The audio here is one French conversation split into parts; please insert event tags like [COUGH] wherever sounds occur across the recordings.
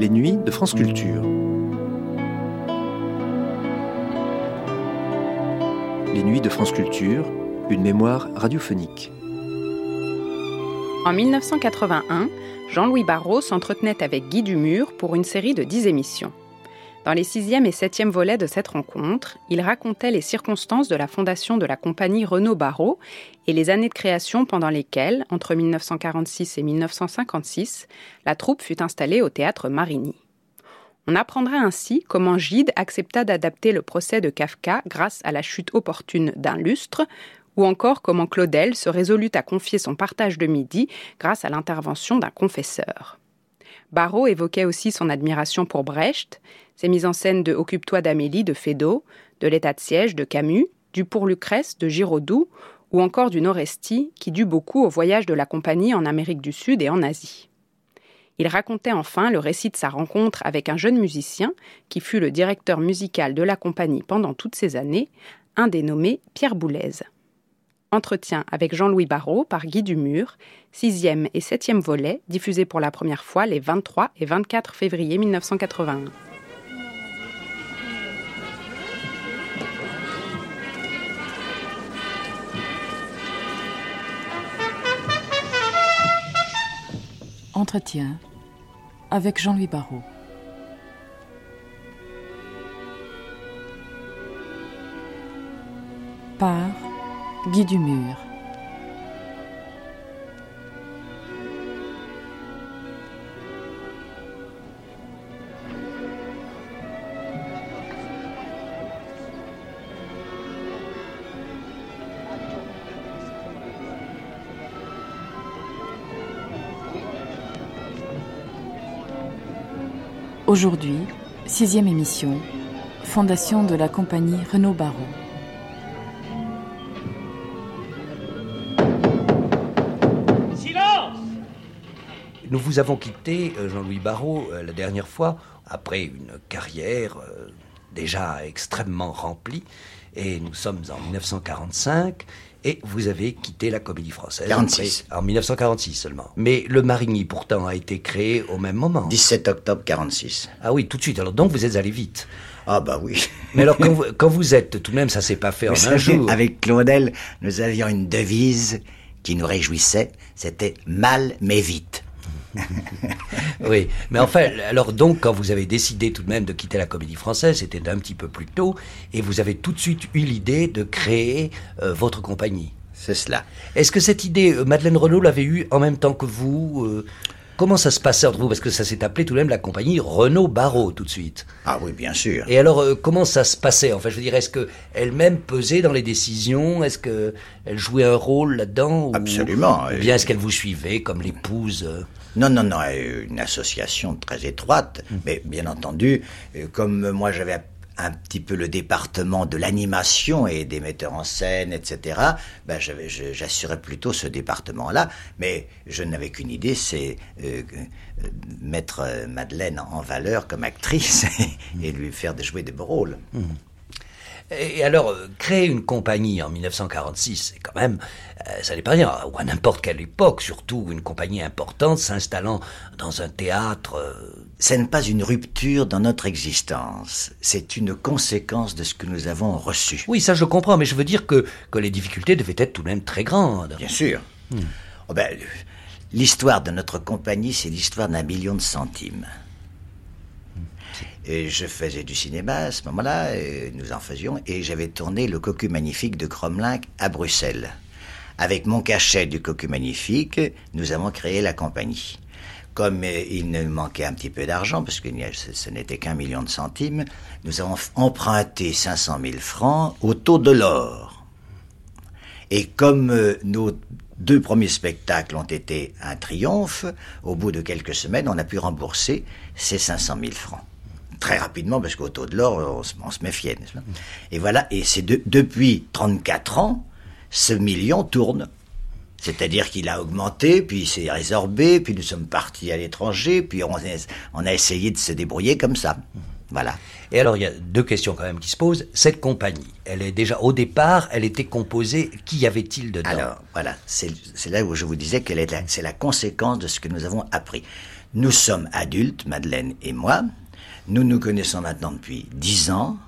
Les nuits de France Culture. Les nuits de France Culture, une mémoire radiophonique. En 1981, Jean-Louis Barrault s'entretenait avec Guy Dumur pour une série de 10 émissions. Dans les sixième et septième volets de cette rencontre, il racontait les circonstances de la fondation de la compagnie Renault Barrault et les années de création pendant lesquelles, entre 1946 et 1956, la troupe fut installée au théâtre Marigny. On apprendra ainsi comment Gide accepta d'adapter le procès de Kafka grâce à la chute opportune d'un lustre, ou encore comment Claudel se résolut à confier son partage de midi grâce à l'intervention d'un confesseur. Barrault évoquait aussi son admiration pour Brecht, ses mises en scène de Occupe-toi d'Amélie de Feydeau, de L'état de siège de Camus, du Pour Lucrèce de Giraudoux, ou encore du Noresti, qui dut beaucoup au voyage de la compagnie en Amérique du Sud et en Asie. Il racontait enfin le récit de sa rencontre avec un jeune musicien qui fut le directeur musical de la compagnie pendant toutes ces années, un dénommé Pierre Boulez. Entretien avec Jean-Louis Barrault par Guy Dumur, sixième et septième volet, diffusé pour la première fois les 23 et 24 février 1981. Entretien avec Jean-Louis Barrault. Par Guy Dumur. Aujourd'hui, sixième émission, fondation de la compagnie Renault Barrault. Nous vous avons quitté, euh, Jean-Louis Barrault, euh, la dernière fois, après une carrière euh, déjà extrêmement remplie, et nous sommes en 1945, et vous avez quitté la comédie française. 46. après- en 1946 seulement. Mais le Marigny, pourtant, a été créé au même moment. 17 octobre 46. Ah oui, tout de suite. Alors donc, vous êtes allé vite. Ah bah oui. Mais alors, quand vous, [LAUGHS] quand vous êtes, tout de même, ça s'est pas fait en Vous un jour. Avec Claudel, nous avions une devise qui nous réjouissait, c'était mal mais vite. [LAUGHS] Oui, mais enfin, alors donc, quand vous avez décidé tout de même de quitter la comédie française, c'était un petit peu plus tôt, et vous avez tout de suite eu l'idée de créer euh, votre compagnie. C'est cela. Est-ce que cette idée, euh, Madeleine Renaud l'avait eue en même temps que vous euh, Comment ça se passait entre vous Parce que ça s'est appelé tout de même la compagnie Renaud Barrault tout de suite. Ah oui, bien sûr. Et alors, euh, comment ça se passait Enfin, je veux dire, est-ce que elle-même pesait dans les décisions? Est-ce que elle jouait un rôle là-dedans Absolument. Ou bien est-ce qu'elle vous suivait comme l'épouse euh? Non, non, non, euh, une association très étroite, mais bien entendu, comme moi j'avais un petit peu le département de l'animation et des metteurs en scène, etc., ben j'assurais plutôt ce département-là, mais je n'avais qu'une idée, c'est euh, euh, mettre euh, Madeleine en valeur comme actrice [LAUGHS] et lui faire jouer des beaux rôles. Et alors, euh, créer une compagnie en 1946, c'est quand même, euh, ça n'est pas rien, ou à n'importe quelle époque, surtout une compagnie importante s'installant dans un théâtre. euh, Ce n'est pas une rupture dans notre existence, c'est une conséquence de ce que nous avons reçu. Oui, ça je comprends, mais je veux dire que, que les difficultés devaient être tout de même très grandes. Bien sûr. Oh ben, l'histoire de notre compagnie, c'est l'histoire d'un million de centimes. Et je faisais du cinéma à ce moment-là, nous en faisions, et j'avais tourné Le Cocu Magnifique de Cromlin à Bruxelles. Avec mon cachet du Cocu Magnifique, nous avons créé la compagnie. Comme euh, il nous manquait un petit peu d'argent, parce que ce, n'était qu'un million de centimes, nous avons emprunté 500 000 francs au taux de l'or. Et comme euh, nos deux premiers spectacles ont été un triomphe, au bout de quelques semaines, on a pu rembourser ces 500 000 francs. Très rapidement, parce qu'au taux de l'or, on, se- on se méfiait, n'est-ce pas? Et voilà, et c'est de- depuis 34 ans, ce million tourne. C'est-à-dire qu'il a augmenté, puis il s'est résorbé, puis nous sommes partis à l'étranger, puis on, a- on a essayé de se débrouiller comme ça. Voilà. Et alors, il y a deux questions quand même qui se posent. Cette compagnie, elle est déjà, au départ, elle était composée, qui y avait-il dedans? Alors, voilà, c'est là où je vous disais la- c'est la conséquence de ce que nous avons appris. Nous sommes adultes, Madeleine et moi. Nous nous connaissons maintenant depuis dix ans.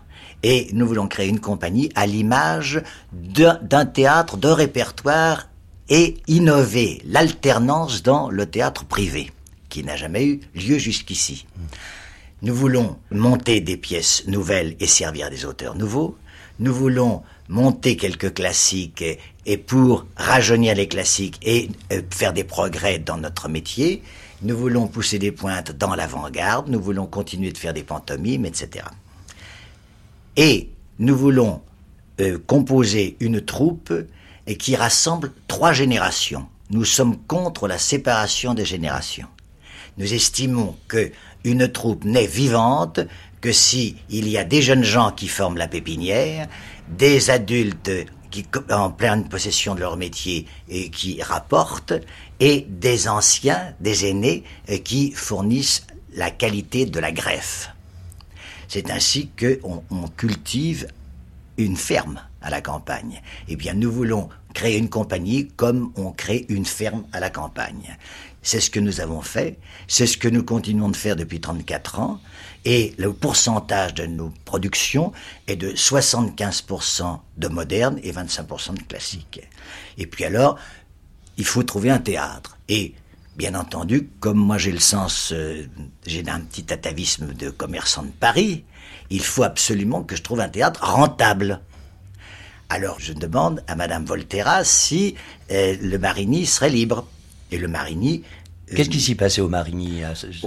Et nous voulons créer une compagnie à l'image d'un théâtre de répertoire et innover l'alternance dans le théâtre privé, qui n'a jamais eu lieu jusqu'ici. Nous voulons monter des pièces nouvelles et servir des auteurs nouveaux. Nous voulons monter quelques classiques et, pour rajeunir les classiques et euh, faire des progrès dans notre métier. Nous voulons pousser des pointes dans l'avant-garde. Nous voulons continuer de faire des pantomimes, etc. Et nous voulons euh, composer une troupe qui rassemble trois générations. Nous sommes contre la séparation des générations. Nous estimons que une troupe n'est vivante que si il y a des jeunes gens qui forment la pépinière, des adultes qui en pleine possession de leur métier et qui rapportent, et des anciens, des aînés euh, qui fournissent la qualité de la greffe. C'est ainsi qu'on on cultive une ferme à la campagne. Eh bien, nous voulons créer une compagnie comme on crée une ferme à la campagne. C'est ce que nous avons fait, c'est ce que nous continuons de faire depuis 34 ans, et le pourcentage de nos productions est de 75% de moderne et 25% de classique. Et puis alors, il faut trouver un théâtre. Et bien entendu, comme moi j'ai le sens, euh, j'ai un petit atavisme de commerçant de Paris, il faut absolument que je trouve un théâtre rentable. Alors je demande à Madame Volterra si euh, le Marigny serait libre. Et le Marigny Qu'est-ce qui s'y passait au Marigny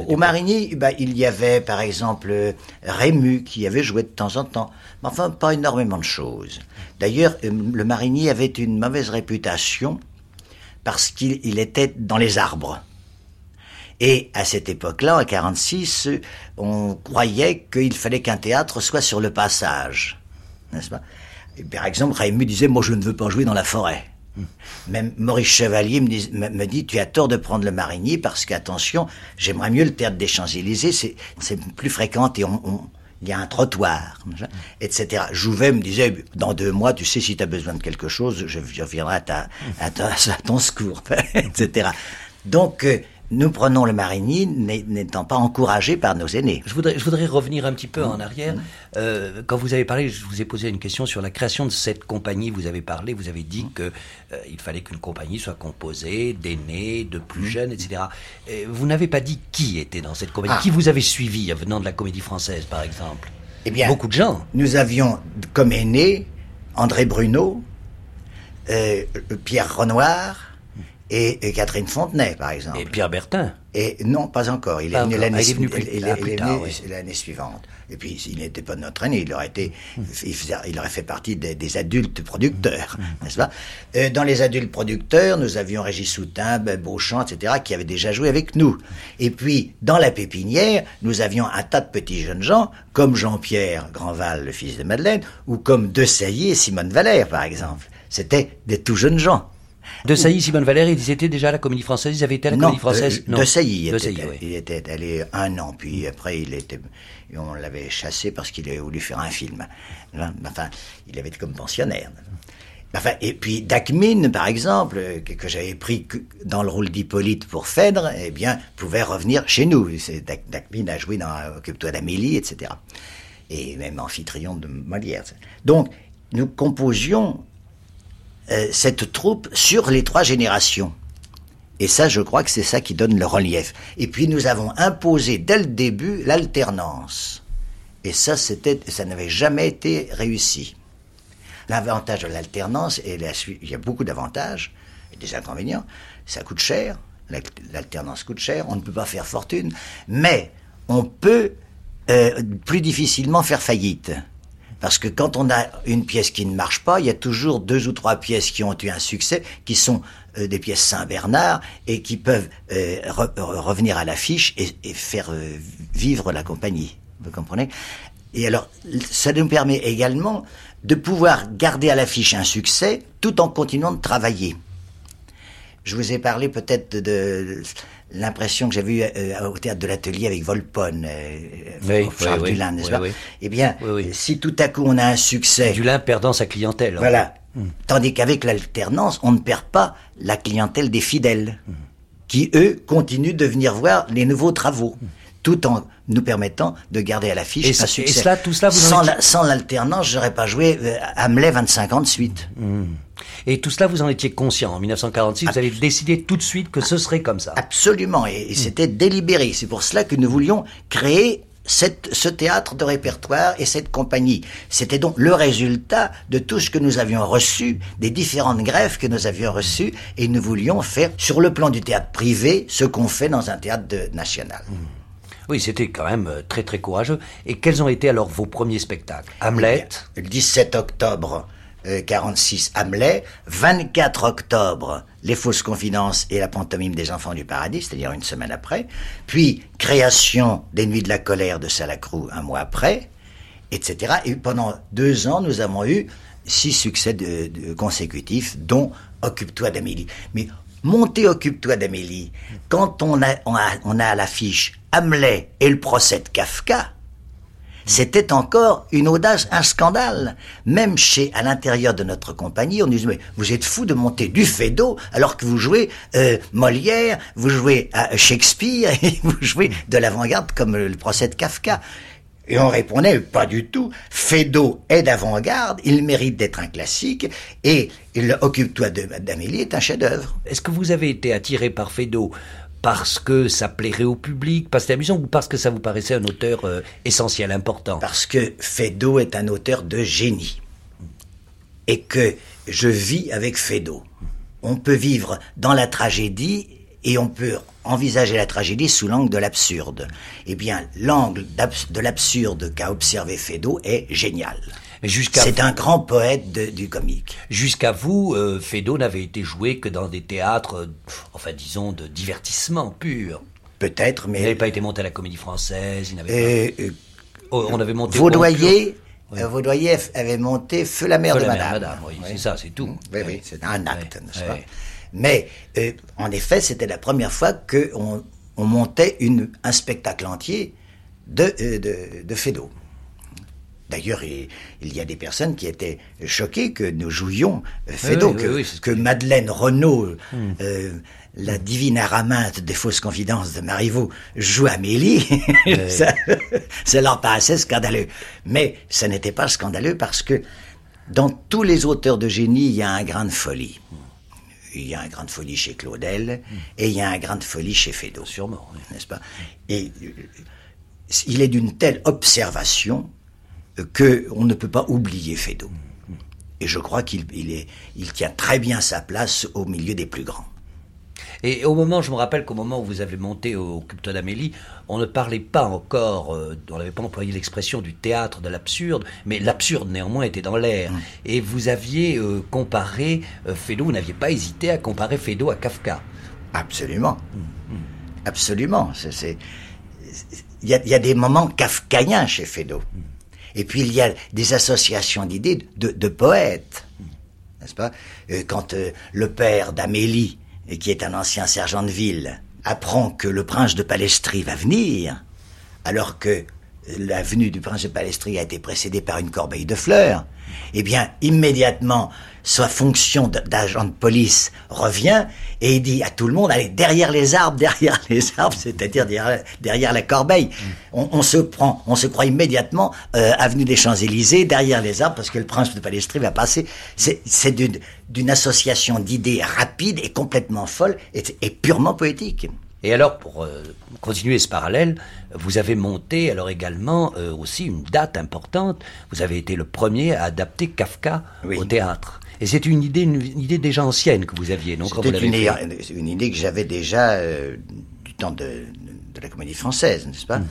Au Marigny, bah, il y avait par exemple Rému qui avait joué de temps en temps, mais enfin pas énormément de choses. D'ailleurs, euh, le Marigny avait une mauvaise réputation parce qu'il était dans les arbres. Et à cette époque-là, en 46, on croyait qu'il fallait qu'un théâtre soit sur le passage, n'est-ce pas? Par exemple, Rému disait, moi je ne veux pas jouer dans la forêt. [LAUGHS] Même Maurice Chevalier me dit, tu as tort de prendre le Marigny parce qu'attention, j'aimerais mieux le théâtre des Champs-Élysées, c'est plus fréquent et on, il y a un trottoir, etc. Jouvet me disait, dans deux mois, tu sais, si tu as besoin de quelque chose, je, viendrai à, ta, à, ton secours, [LAUGHS] etc. Donc, euh, nous prenons le Marigny n'étant pas encouragé par nos aînés. Je voudrais, je voudrais revenir un petit peu en arrière. Euh, quand vous avez parlé, je vous ai posé une question sur la création de cette compagnie. Vous avez parlé, vous avez dit qu'il euh, il fallait qu'une compagnie soit composée d'aînés, de plus jeunes, etc. vous n'avez pas dit qui était dans cette compagnie. Ah. Qui vous avez suivi venant de la comédie française, par exemple? Eh bien, beaucoup de gens. Nous avions comme aînés André Bruno, euh, Pierre Renoir, et, Catherine Fontenay, par exemple. Et Pierre Bertin. Et non, pas encore. Il est venu l'année suivante. Et puis, il n'était pas notre aîné, il aurait été, il, aurait fait partie des, adultes producteurs, n'est-ce pas? Euh, Dans les adultes producteurs, nous avions Régis Soutin, Beauchamp, etc., qui avaient déjà joué avec nous. Et puis, dans la pépinière, nous avions un tas de petits jeunes gens, comme Jean-Pierre Grandval, le fils de Madeleine, ou comme De Sailly et Simone Valère, par exemple. C'était des tout jeunes gens. De Sailly, Simone Valère, ils étaient déjà à la Comédie Française, ils avaient été à la Comédie Française euh, non. De Sailly, il était allé un an, puis après il était, on l'avait chassé parce qu'il avait voulu faire un film. Enfin, il avait été comme pensionnaire. Enfin, et puis Dacmine, par exemple, que, j'avais pris dans le rôle d'Hippolyte pour Phèdre, eh bien, pouvait revenir chez nous. Dacmine a joué dans Occupe-toi d'Amélie, etc. Et même Amphitryon de Molière. Donc, nous composions euh, cette troupe sur les trois générations. Et ça, je crois que c'est ça qui donne le relief. Et puis nous avons imposé dès le début l'alternance. Et ça, c'était, ça n'avait jamais été réussi. L'avantage de l'alternance, et il y a beaucoup d'avantages et des inconvénients. Ça coûte cher, l'alternance coûte cher, on ne peut pas faire fortune, mais on peut euh, plus difficilement faire faillite. Parce que quand on a une pièce qui ne marche pas, il y a toujours deux ou trois pièces qui ont eu un succès, qui sont euh, des pièces Saint-Bernard et qui peuvent euh, revenir à l'affiche et, faire euh, vivre la compagnie. Vous comprenez? Et alors, ça nous permet également de pouvoir garder à l'affiche un succès tout en continuant de travailler. Je vous ai parlé peut-être de l'impression que j'avais eue euh, au théâtre de l'atelier avec Volpone, euh, oui, Charles oui, Dulin, n'est-ce pas Eh bien, si tout à coup on a un succès... Dulin perdant sa clientèle. Voilà. Hmm. Tandis qu'avec l'alternance, on ne perd pas la clientèle des fidèles. Hmm. qui, eux, continuent de venir voir les nouveaux travaux, tout en nous permettant de garder à l'affiche un ça- et succès. cela, tout cela, vous en sans, la- sans l'alternance, j'aurais pas joué euh, Hamlet 25 ans de suite. Et tout cela, vous en étiez conscient. En 1946, vous avez décidé tout de suite que ce serait comme ça. Absolument, et, et c'était délibéré. C'est pour cela que nous voulions créer cette, ce théâtre de répertoire et cette compagnie. C'était donc le résultat de tout ce que nous avions reçu, des différentes greffes que nous avions reçues, et nous voulions faire, sur le plan du théâtre privé, ce qu'on fait dans un théâtre de- national. Oui, c'était quand même euh, très très courageux. Et quels ont été alors vos premiers spectacles? Hamlet? Le 17 octobre euh, 46, Hamlet. 24 octobre, Les fausses confidences et la pantomime des enfants du paradis, c'est-à-dire une semaine après. Puis, création des Nuits de la colère de Salacrou un mois après, etc. Et pendant deux ans, nous avons eu six succès de- consécutifs, dont Occupe-toi d'Amélie. Mais monter Occupe-toi d'Amélie, quand on a, on a, on a à l'affiche Hamlet et le procès de Kafka, c'était encore une audace, un scandale. Même chez, à l'intérieur de notre compagnie, on disait, mais vous êtes fou de monter du Feydeau alors que vous jouez euh, Molière, vous jouez à Shakespeare [LAUGHS] et vous jouez de l'avant-garde comme le procès de Kafka. Et on répondait, pas du tout. Feydeau est d'avant-garde, il mérite d'être un classique, et Occupe-toi d'Amélie est un chef-d'œuvre. Est-ce que vous avez été attiré par Feydeau parce que ça plairait au public, parce que c'était amusant, ou parce que ça vous paraissait un auteur euh, essentiel, important? Parce que Feydeau est un auteur de génie. Et que je vis avec Feydeau. On peut vivre dans la tragédie et on peut envisager la tragédie sous l'angle de l'absurde. Eh bien, l'angle de l'absurde qu'a observé Feydeau est génial. Jusqu'à C'est un grand poète de- du comique. jusqu'à vous, euh, Feydeau n'avait été joué que dans des théâtres, enfin disons, de divertissement pur. Peut-être, Il mais n'avait pas été monté à la Comédie Française, il n'avait euh, euh, pas... Oh, on avait monté... au Vaudoyer, Oui. euh, Vaudoyer avait monté Feu la mère Feu de la Madame. Madame, oui, c'est ça, c'est tout. Oui, Oui. oui, c'est un acte, n'est-ce pas Mais, euh, en effet, c'était la première fois qu'on on montait une, un spectacle entier de, euh, de, de Feydeau. D'ailleurs, il, y a des personnes qui étaient choquées que nous jouions euh, Feydeau, oui, que, oui, oui, c'est ce que que- Hmm. Madeleine Renaud, euh, la divine araminte des fausses confidences de Marivaux, joue Amélie. [LAUGHS] ça, ça leur paraissait scandaleux. Mais ça n'était pas scandaleux parce que dans tous les auteurs de génie, il y a un grain de folie. Il y a un grain de folie chez Claudel et il y a un grain de folie chez Feydeau. Sûrement. N'est-ce pas? Et euh, il est d'une telle observation euh, que on ne peut pas oublier Feydeau. Et je crois qu'il il il tient très bien sa place au milieu des plus grands. Et au moment, je me rappelle qu'au moment où vous avez monté au Occupe-toi d'Amélie, on ne parlait pas encore, euh, on n'avait pas employé l'expression du théâtre de l'absurde, mais l'absurde néanmoins était dans l'air. Et vous aviez euh, comparé euh, vous n'aviez pas hésité à comparer Feydeau à Kafka. Absolument. Absolument. C'est- c'est- Il y, a, il y a des moments kafkaïens chez Feydeau. Et puis il y a des associations d'idées de, poètes. N'est-ce pas? Euh, Quand euh, le père d'Amélie, qui est un ancien sergent de ville, apprend que le prince de Palestrie va venir, alors que la venue du prince de Palestrie a été précédée par une corbeille de fleurs, eh bien, immédiatement, sa fonction d'agent de police revient et il dit à tout le monde, allez, derrière les arbres, [LAUGHS] derrière les arbres, c'est-à-dire derrière, derrière la corbeille. On, on se prend, on se croit immédiatement euh, avenue des Champs-Élysées, derrière les arbres, parce que le prince de Palestrie va passer. C'est d'une association d'idées rapide et complètement folle et, et purement poétique. Et alors, pour euh, continuer ce parallèle, vous avez monté alors également euh, aussi une date importante. Vous avez été le premier à adapter Kafka Oui. au théâtre. Et c'est une idée, une, une idée déjà ancienne que vous aviez, non? C'était une, idée- une idée que j'avais déjà euh, du temps de, de la comédie française, n'est-ce Mm. pas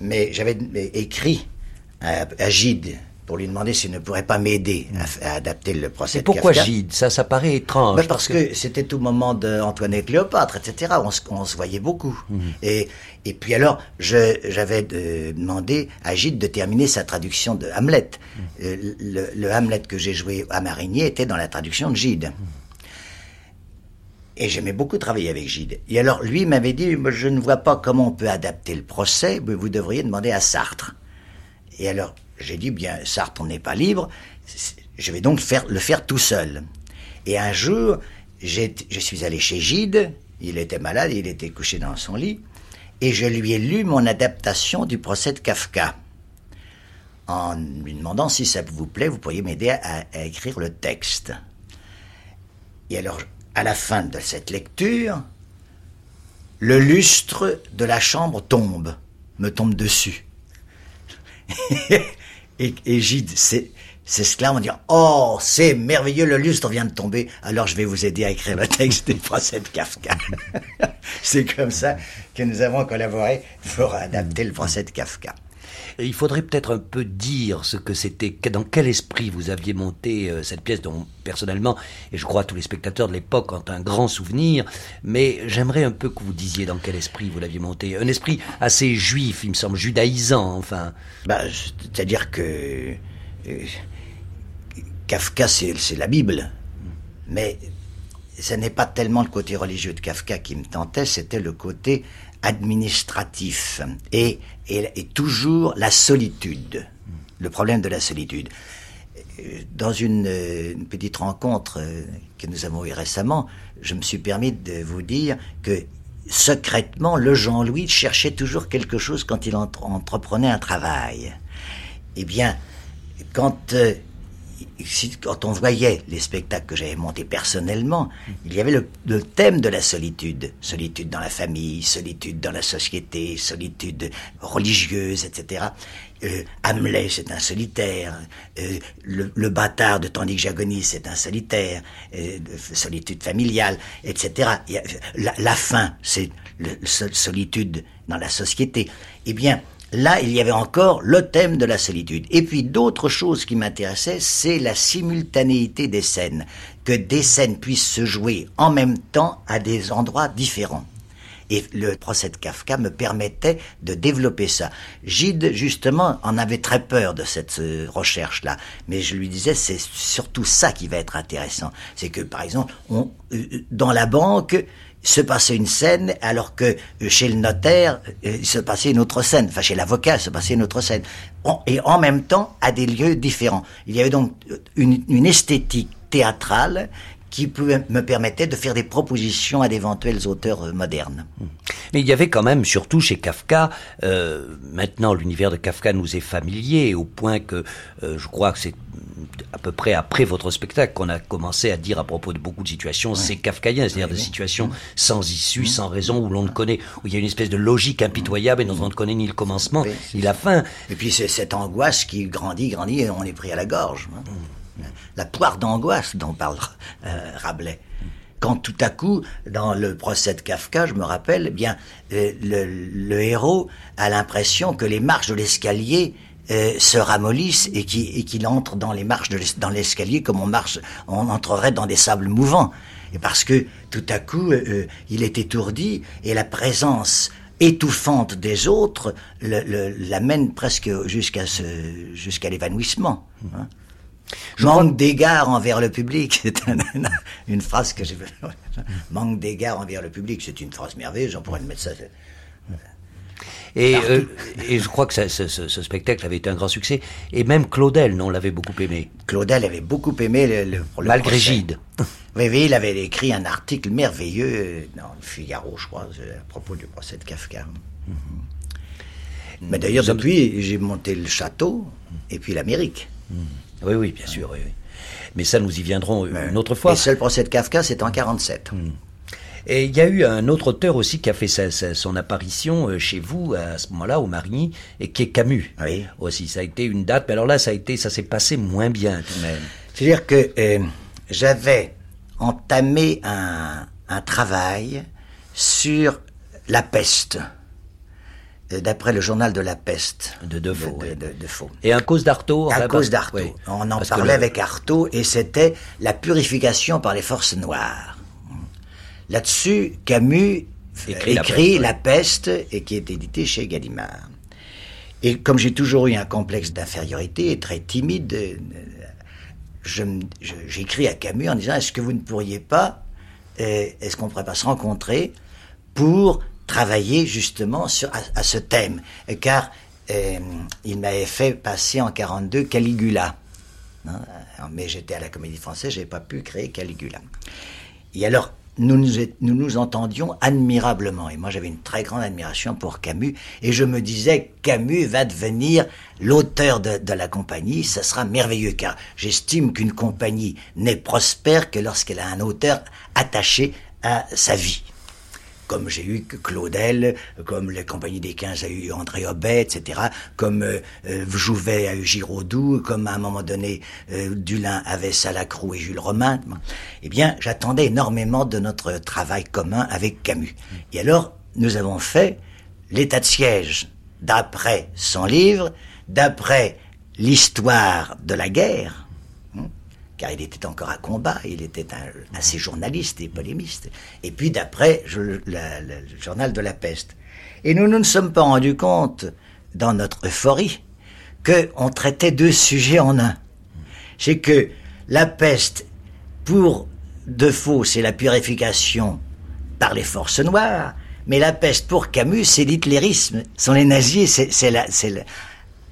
Mais j'avais écrit à, à Gide pour lui demander s'il ne pourrait pas m'aider à, adapter le procès Et de pourquoi Kafka. Gide? Ça, ça paraît étrange. Ben, parce que c'était au moment d'Antoinette Cléopâtre, etc. On se, on se voyait beaucoup. Mhm. Et, et puis alors, j'avais de- demandé à Gide de terminer sa traduction de Hamlet. Mhm. Euh, Le, le Hamlet que j'ai joué à Marigny était dans la traduction de Gide. Mhm. Et j'aimais beaucoup travailler avec Gide. Et alors, lui m'avait dit, je ne vois pas comment on peut adapter le procès, mais vous devriez demander à Sartre. Et alors, j'ai dit, bien, Sartre, n'est pas libre, je vais donc le faire tout seul. Et un jour, je suis allé chez Gide, Il était malade, il était couché dans son lit, et je lui ai lu mon adaptation du procès de Kafka. En lui demandant si ça vous plaît, vous pourriez m'aider à écrire le texte. Et alors, à la fin de cette lecture, le lustre de la chambre tombe, me tombe dessus. [LAUGHS] et, et Gide s'exclame en disant Oh, c'est merveilleux, le lustre vient de tomber, alors je vais vous aider à écrire le texte des procès de Kafka. [LAUGHS] c'est comme ça que nous avons collaboré pour adapter le procès de Kafka. Il faudrait peut-être un peu dire ce que c'était, dans quel esprit vous aviez monté euh, cette pièce dont personnellement, et je crois tous les spectateurs de l'époque ont un grand souvenir, mais j'aimerais un peu que vous disiez dans quel esprit vous l'aviez monté. Un esprit assez juif, il me semble, judaïsant, enfin. Bah, c'est-à-dire que euh, Kafka, c'est la Bible, mais ce n'est pas tellement le côté religieux de Kafka qui me tentait, c'était le côté administratif et, et, toujours la solitude, le problème de la solitude. Dans une, une petite rencontre euh, que nous avons eue récemment, je me suis permis de vous dire que secrètement, le Jean-Louis cherchait toujours quelque chose quand il entreprenait un travail. Eh bien, quand euh, quand on voyait les spectacles que j'avais montés personnellement, il y avait le, thème de la solitude. Solitude dans la famille, solitude dans la société, solitude religieuse, etc. Euh, Hamlet, c'est un solitaire. Euh, le, bâtard de Tandis que j'agonise, c'est un solitaire. Euh, solitude familiale, etc. La, la fin, c'est la solitude dans la société. Eh bien, Là, il y avait encore le thème de la solitude. Et puis d'autres choses qui m'intéressaient, c'est la simultanéité des scènes. Que des scènes puissent se jouer en même temps à des endroits différents. Et le procès de Kafka me permettait de développer ça. Gide, justement, en avait très peur de cette euh, recherche-là. Mais je lui disais, c'est surtout ça qui va être intéressant. C'est que, par exemple, on, euh, dans la banque, se passait une scène, alors que euh, chez le notaire, euh, il se passait une autre scène. Enfin, chez l'avocat, il se passait une autre scène. Et en même temps, à des lieux différents. Il y avait donc euh, une, une esthétique théâtrale qui me permettait de faire des propositions à d'éventuels auteurs modernes. Mais il y avait quand même, surtout chez Kafka, euh, maintenant l'univers de Kafka nous est familier, au point que euh, je crois que c'est à peu près après votre spectacle qu'on a commencé à dire à propos de beaucoup de situations, c'est kafkaïen, c'est-à-dire des situations sans issue, sans raison, où l'on ne connaît, où il y a une espèce de logique impitoyable et dont on ne connaît ni le commencement ni la fin. Et puis c'est cette angoisse qui grandit, grandit, et on est pris à la gorge. Hein. La poire d'angoisse dont parle euh, Rabelais quand tout à coup, dans le procès de Kafka, je me rappelle, eh bien, euh, le, héros a l'impression que les marches de l'escalier euh, se ramollissent et qu'il entre dans les marches de dans l'escalier comme on marche, on entrerait dans des sables mouvants. Et parce que tout à coup, il est étourdi et la présence étouffante des autres l'amène presque jusqu'à l'évanouissement. Hein. Manque d'égard envers le public, [LAUGHS] c'est une phrase que j'ai [LAUGHS] Manque d'égard envers le public, c'est une phrase merveilleuse, on pourrait le mettre ça. Et, euh, et, je crois que ça, ce, ce, spectacle avait été un grand succès. Et même Claudel, non, l'avait beaucoup aimé. Claudel avait beaucoup aimé le, le, Malgré Gide. [LAUGHS] Oui, oui, il avait écrit un article merveilleux dans le Figaro, je crois, à propos du procès de Kafka. Mhm. Mais d'ailleurs, depuis, j'ai monté le château et puis l'Amérique. Mhm. Oui, oui, bien sûr. Oui, Mais ça, nous y viendrons une autre fois. Le seul procès de Kafka, c'est en 47. Hmm. Et il y a eu un autre auteur aussi qui a fait son apparition euh, chez vous à ce moment-là, au Marigny, et qui est Camus. Oui. Aussi, ça a été une date, mais alors là, ça a été, ça s'est passé moins bien tout de même. C'est-à-dire que euh, j'avais entamé un, un travail sur la peste. Euh, d'après le journal de la peste. De Defoe. De, de, Et un cause d'Artaud À cause d'Artaud. On en parlait avec Artaud et c'était la purification par les forces noires. Là-dessus, Camus écrit, la, peste. et qui est édité chez Gallimard. Et comme j'ai toujours eu un complexe d'infériorité et très timide, euh, j'écris à Camus en disant est-ce que vous ne pourriez pas, euh, est-ce qu'on ne pourrait pas se rencontrer pour travailler justement sur, à, ce thème, car euh, il m'avait fait passer en 42 Caligula. Hein, mais j'étais à la Comédie Française, j'ai pas pu créer Caligula. Et alors, nous nous, nous entendions admirablement. Et moi, j'avais une très grande admiration pour Camus. Et je me disais, Camus va devenir l'auteur de, de, la compagnie. Ça sera merveilleux, car j'estime qu'une compagnie n'est prospère que lorsqu'elle a un auteur attaché à sa vie comme j'ai eu Claudel, comme la Compagnie des 15 a eu André Aubet, etc., comme euh, euh, Jouvet a eu Giraudoux, comme à un moment donné euh, Dulin avait Salacrou et Jules Romain. Eh bien, j'attendais énormément de notre travail commun avec Camus. Et alors, nous avons fait l'état de siège d'après son livre, d'après l'histoire de la guerre, car il était encore à combat, il était un, assez journaliste et polémiste. Et puis d'après, le journal de la peste. Et nous ne nous sommes pas rendus compte, dans notre euphorie, qu'on traitait deux sujets en un. C'est que la peste, pour Defoe, c'est la purification par les forces noires, mais la peste pour Camus, c'est l'hitlérisme, sont les nazis, c'est la,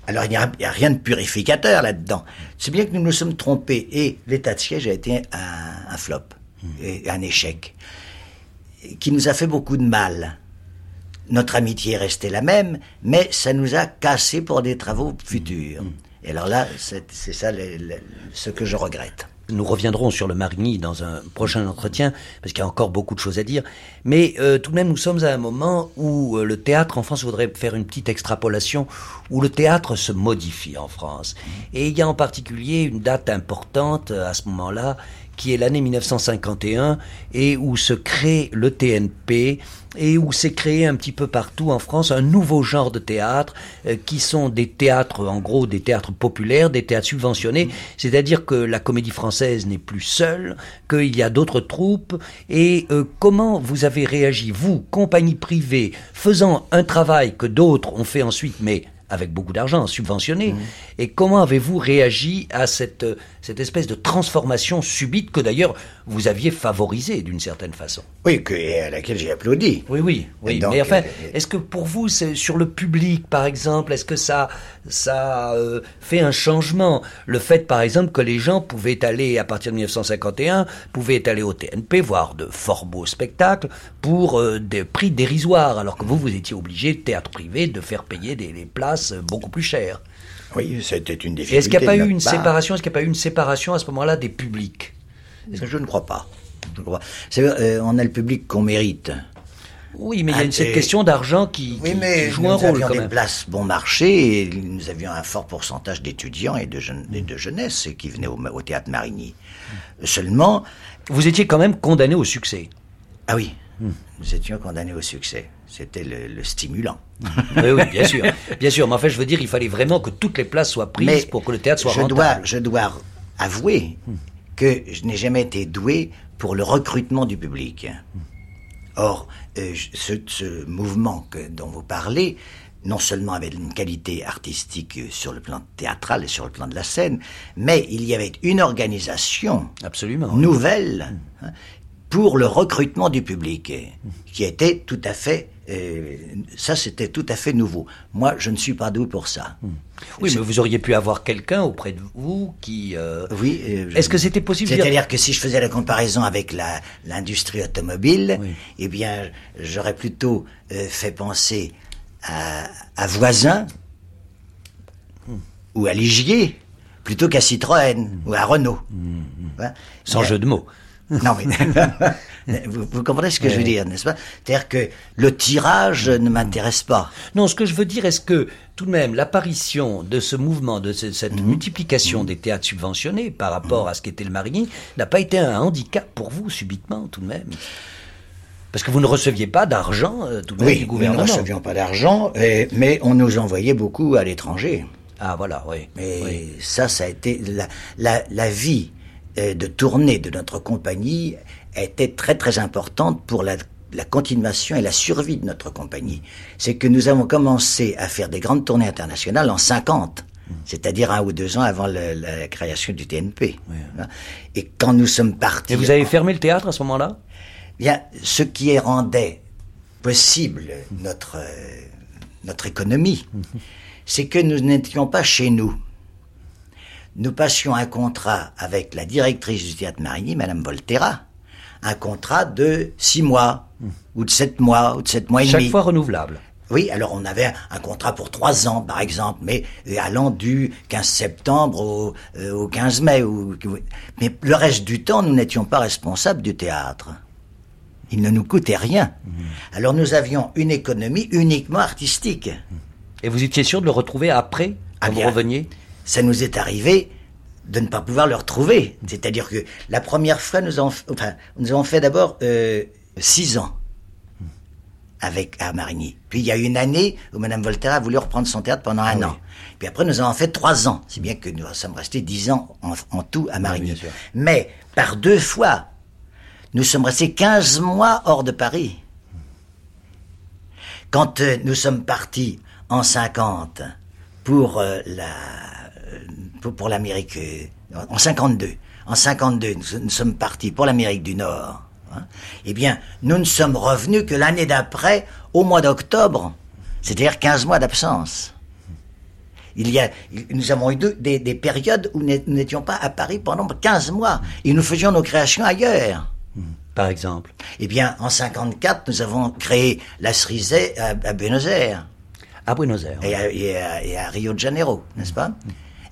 alors il n'y a, rien de purificateur là-dedans. C'est bien que nous nous sommes trompés et l'état de siège a été un, flop, et un échec, qui nous a fait beaucoup de mal. Notre amitié est restée la même, mais ça nous a cassé pour des travaux futurs. Et alors là, c'est ça ce que je regrette. Nous reviendrons sur le Marigny dans un prochain entretien, parce qu'il y a encore beaucoup de choses à dire. Mais euh, tout de même, nous sommes à un moment où euh, le théâtre en France, je voudrais faire une petite extrapolation, où le théâtre se modifie en France. Et il y a en particulier une date importante euh, à ce moment-là, qui est l'année 1951 et où se crée le TNP et où s'est créé un petit peu partout en France un nouveau genre de théâtre euh, qui sont des théâtres en gros des théâtres populaires, des théâtres subventionnés, c'est-à-dire que la comédie française n'est plus seule, qu'il y a d'autres troupes et euh, comment vous avez réagi vous, compagnie privée, faisant un travail que d'autres ont fait ensuite mais avec beaucoup d'argent, subventionné. Mmh. Et comment avez-vous réagi à cette, cette espèce de transformation subite que d'ailleurs vous aviez favorisée d'une certaine façon Oui, que, et à laquelle j'ai applaudi. Oui, oui, oui. Mais enfin, euh, est-ce que pour vous, sur le public, par exemple, est-ce que ça, ça euh, fait un changement? Le fait, par exemple, que les gens pouvaient aller, à partir de 1951, pouvaient aller au TNP, voir de fort beaux spectacles pour euh, des prix dérisoires, alors que vous, vous étiez obligé, théâtre privé, de faire payer des, des places beaucoup plus chères. Oui, c'était une difficulté. Est-ce qu'il n'y a pas eu une séparation Est-ce qu'il n'y a pas eu une séparation à ce moment-là des publics Je ne crois pas? Euh, on a le public qu'on mérite. Oui, mais il y a une, cette question d'argent qui, oui, mais joue un rôle. Nous avions des places bon marché et nous avions un fort pourcentage d'étudiants et de, jeunes, de jeunesse qui venaient au, au théâtre Marigny. Seulement. Vous étiez quand même condamné au succès. Ah oui, hmm. nous étions condamnés au succès. C'était le, stimulant. [LAUGHS] oui, oui, bien sûr. Bien sûr. Mais en fait, je veux dire, il fallait vraiment que toutes les places soient prises pour que le théâtre soit je rentable. Dois, je dois avouer que je n'ai jamais été doué pour le recrutement du public. Or, euh, ce, mouvement que, dont vous parlez, non seulement avait une qualité artistique sur le plan théâtral et sur le plan de la scène, mais il y avait une organisation Absolument, nouvelle hein, pour le recrutement du public, qui était tout à fait ça, c'était tout à fait nouveau. Moi, je ne suis pas doué pour ça. Hmm. Oui, mais vous auriez pu avoir quelqu'un auprès de vous qui. Euh, oui. Euh, Est-ce que c'était possible C'est-à-dire que si je faisais la comparaison avec la l'industrie automobile, eh bien, j'aurais plutôt euh, fait penser à, à Voisin hmm. ou à Ligier plutôt qu'à Citroën hmm. ou à Renault. Sans jeu de mots. Non, mais [LAUGHS] vous, comprenez ce que je veux dire, n'est-ce pas? C'est-à-dire que le tirage ne m'intéresse pas. Non, ce que je veux dire, est-ce que tout de même l'apparition de ce mouvement, de cette mhm. multiplication des théâtres subventionnés par rapport à ce qu'était le Marigny, n'a pas été un handicap pour vous subitement, tout de même? Parce que vous ne receviez pas d'argent euh, tout de même oui, du gouvernement. Nous ne recevions pas d'argent, mais on nous envoyait beaucoup à l'étranger. Ah voilà, oui. Mais ça, ça a été la, la, la vie euh, de tournée de notre compagnie était très très importante pour la, continuation et la survie de notre compagnie. C'est que nous avons commencé à faire des grandes tournées internationales en 50 c'est-à-dire un ou deux ans avant la création du TNP. Et quand nous sommes partis... Et vous avez fermé le théâtre à ce moment-là? Bien, ce qui rendait possible notre, notre économie, c'est que nous n'étions pas chez nous nous passions un contrat avec la directrice du théâtre Marigny, Madame Volterra, un contrat de six mois, ou de sept mois, ou de sept mois et Chaque demi. fois renouvelable. Oui, alors on avait un contrat pour trois ans, par exemple, mais allant du 15 septembre au, euh, au 15 mai. Ou, mais le reste du temps, nous n'étions pas responsables du théâtre. Il ne nous coûtait rien. Alors nous avions une économie uniquement artistique. Et vous étiez sûr de le retrouver après, Ah quand vous bien. reveniez? Ça nous est arrivé de ne pas pouvoir le retrouver. C'est-à-dire que la première fois, nous avons, enfin, nous avons fait d'abord euh, six ans avec à Marigny. Puis il y a eu une année où Madame Voltaire a voulu reprendre son théâtre pendant un Ah an. Puis après, nous avons fait trois ans, si bien que nous sommes restés dix ans en, en tout à Marigny. bien sûr. Mais par deux fois, nous sommes restés 15 mois hors de Paris. Quand euh, nous sommes partis en 50 pour euh, la euh, pour, pour l'Amérique euh, en 52, en 52 nous, nous sommes partis pour l'Amérique du Nord. hein. eh bien, nous ne sommes revenus que l'année d'après, au mois d'octobre, c'est-à-dire 15 mois d'absence. Il y a, nous avons eu deux- des, des périodes où nous n'étions pas à Paris pendant 15 mois et nous faisions nos créations ailleurs. Par exemple. Eh bien, en 54, nous avons créé la Cerisay à, à Buenos Aires À Buenos Aires. et à, et à- et à Rio de Janeiro, n'est-ce pas?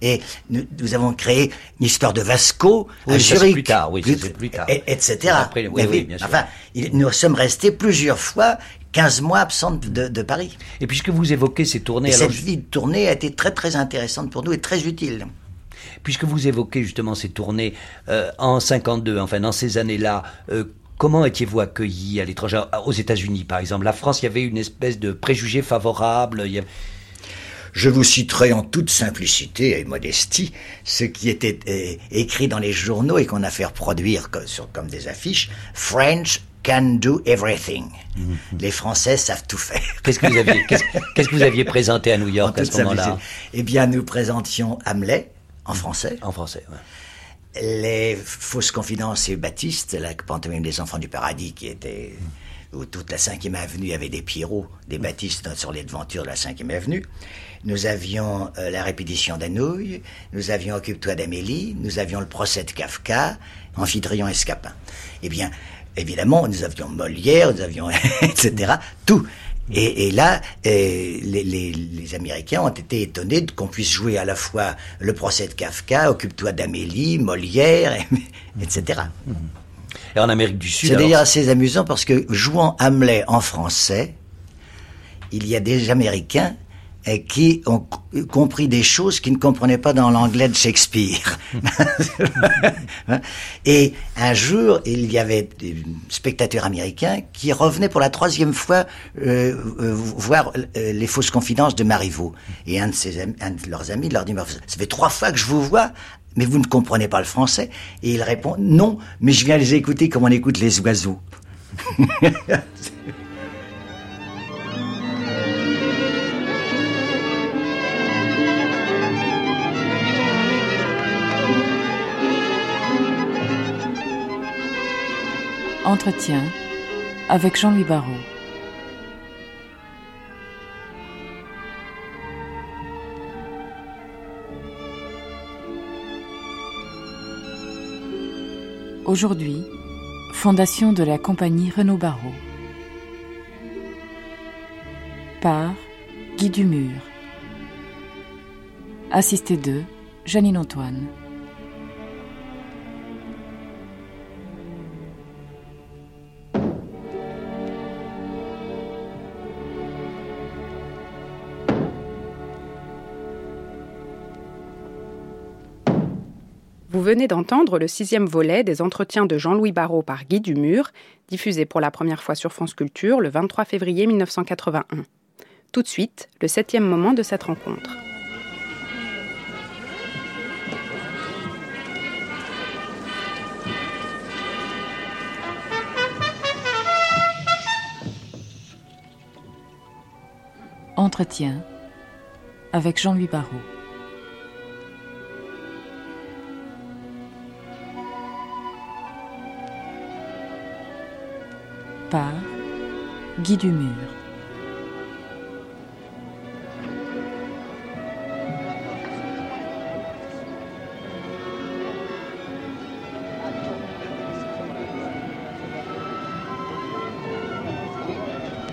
Et nous, nous avons créé une histoire de Vasco Oui, à Zurich, plus tard, oui, c'est plus tard. et- etc. Après, oui, bien sûr. Enfin, nous sommes restés plusieurs fois 15 mois absents de, de Paris. Et puisque vous évoquez ces tournées, Et alors, cette vie de tournée a été très très intéressante pour nous et très utile. puisque vous évoquez justement ces tournées euh, en 52, enfin dans ces années-là, euh, comment étiez-vous accueillis à l'étranger, aux États-Unis par exemple? La France, il y avait une espèce de préjugé favorable. il y avait- Je vous citerai en toute simplicité et modestie ce qui était euh, écrit dans les journaux et qu'on a fait reproduire comme, sur, comme des affiches. French can do everything. Les Français savent tout faire. Qu'est-ce que vous aviez, qu'est-ce, qu'est-ce que vous aviez présenté à New En York à ce moment-là? Eh bien, nous présentions Hamlet en français, En français. ouais. Les fausses confidences et Baptiste, la pantomime des enfants du paradis qui était où toute la cinquième avenue avait des Pierrots, des Baptistes sur les devantures de la cinquième avenue. Nous avions euh, la répétition d'Anouilh, nous avions Occupe-toi d'Amélie, nous avions le procès de Kafka, Amphitryon et Scapin. Eh bien, évidemment, nous avions Molière, nous avions [LAUGHS] etc. Tout. Et, et là, euh, les, les- les Américains ont été étonnés qu'on puisse jouer à la fois le procès de Kafka, Occupe-toi d'Amélie, Molière, [LAUGHS] et- etc. Et en Amérique du Sud, C'est alors, d'ailleurs assez amusant parce que jouant Hamlet en français, il y a des Américains euh, qui ont compris des choses qu'ils ne comprenaient pas dans l'anglais de Shakespeare. [LAUGHS] Et un jour, il y avait des spectateurs américains qui revenaient pour la troisième fois euh, euh, voir euh, les fausses confidences de Marivaux. Et un de, ses amis- un de leurs amis leur dit, ça fait trois fois que je vous vois, mais vous ne comprenez pas le français. Et il répond, non, mais je viens les écouter comme on écoute les oiseaux. [LAUGHS] Entretien avec Jean-Louis Barrault. Aujourd'hui, fondation de la compagnie Renaud Barrault. Par Guy Dumur. Assisté de Janine Antoine. Venez d'entendre le sixième volet des entretiens de Jean-Louis Barrault par Guy Dumur, diffusé pour la première fois sur France Culture le 23 février 1981. Tout de suite, le septième moment de cette rencontre. Entretien avec Jean-Louis Barrault. par Guy Dumur.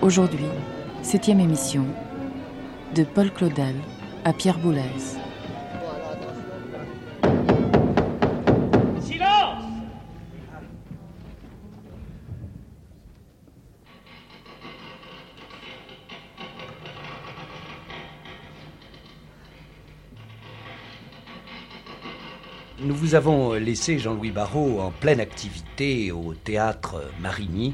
Aujourd'hui, septième émission de Paul Claudel à Pierre Boulez. Nous avons laissé, Jean-Louis Barrault, en pleine activité au théâtre Marigny,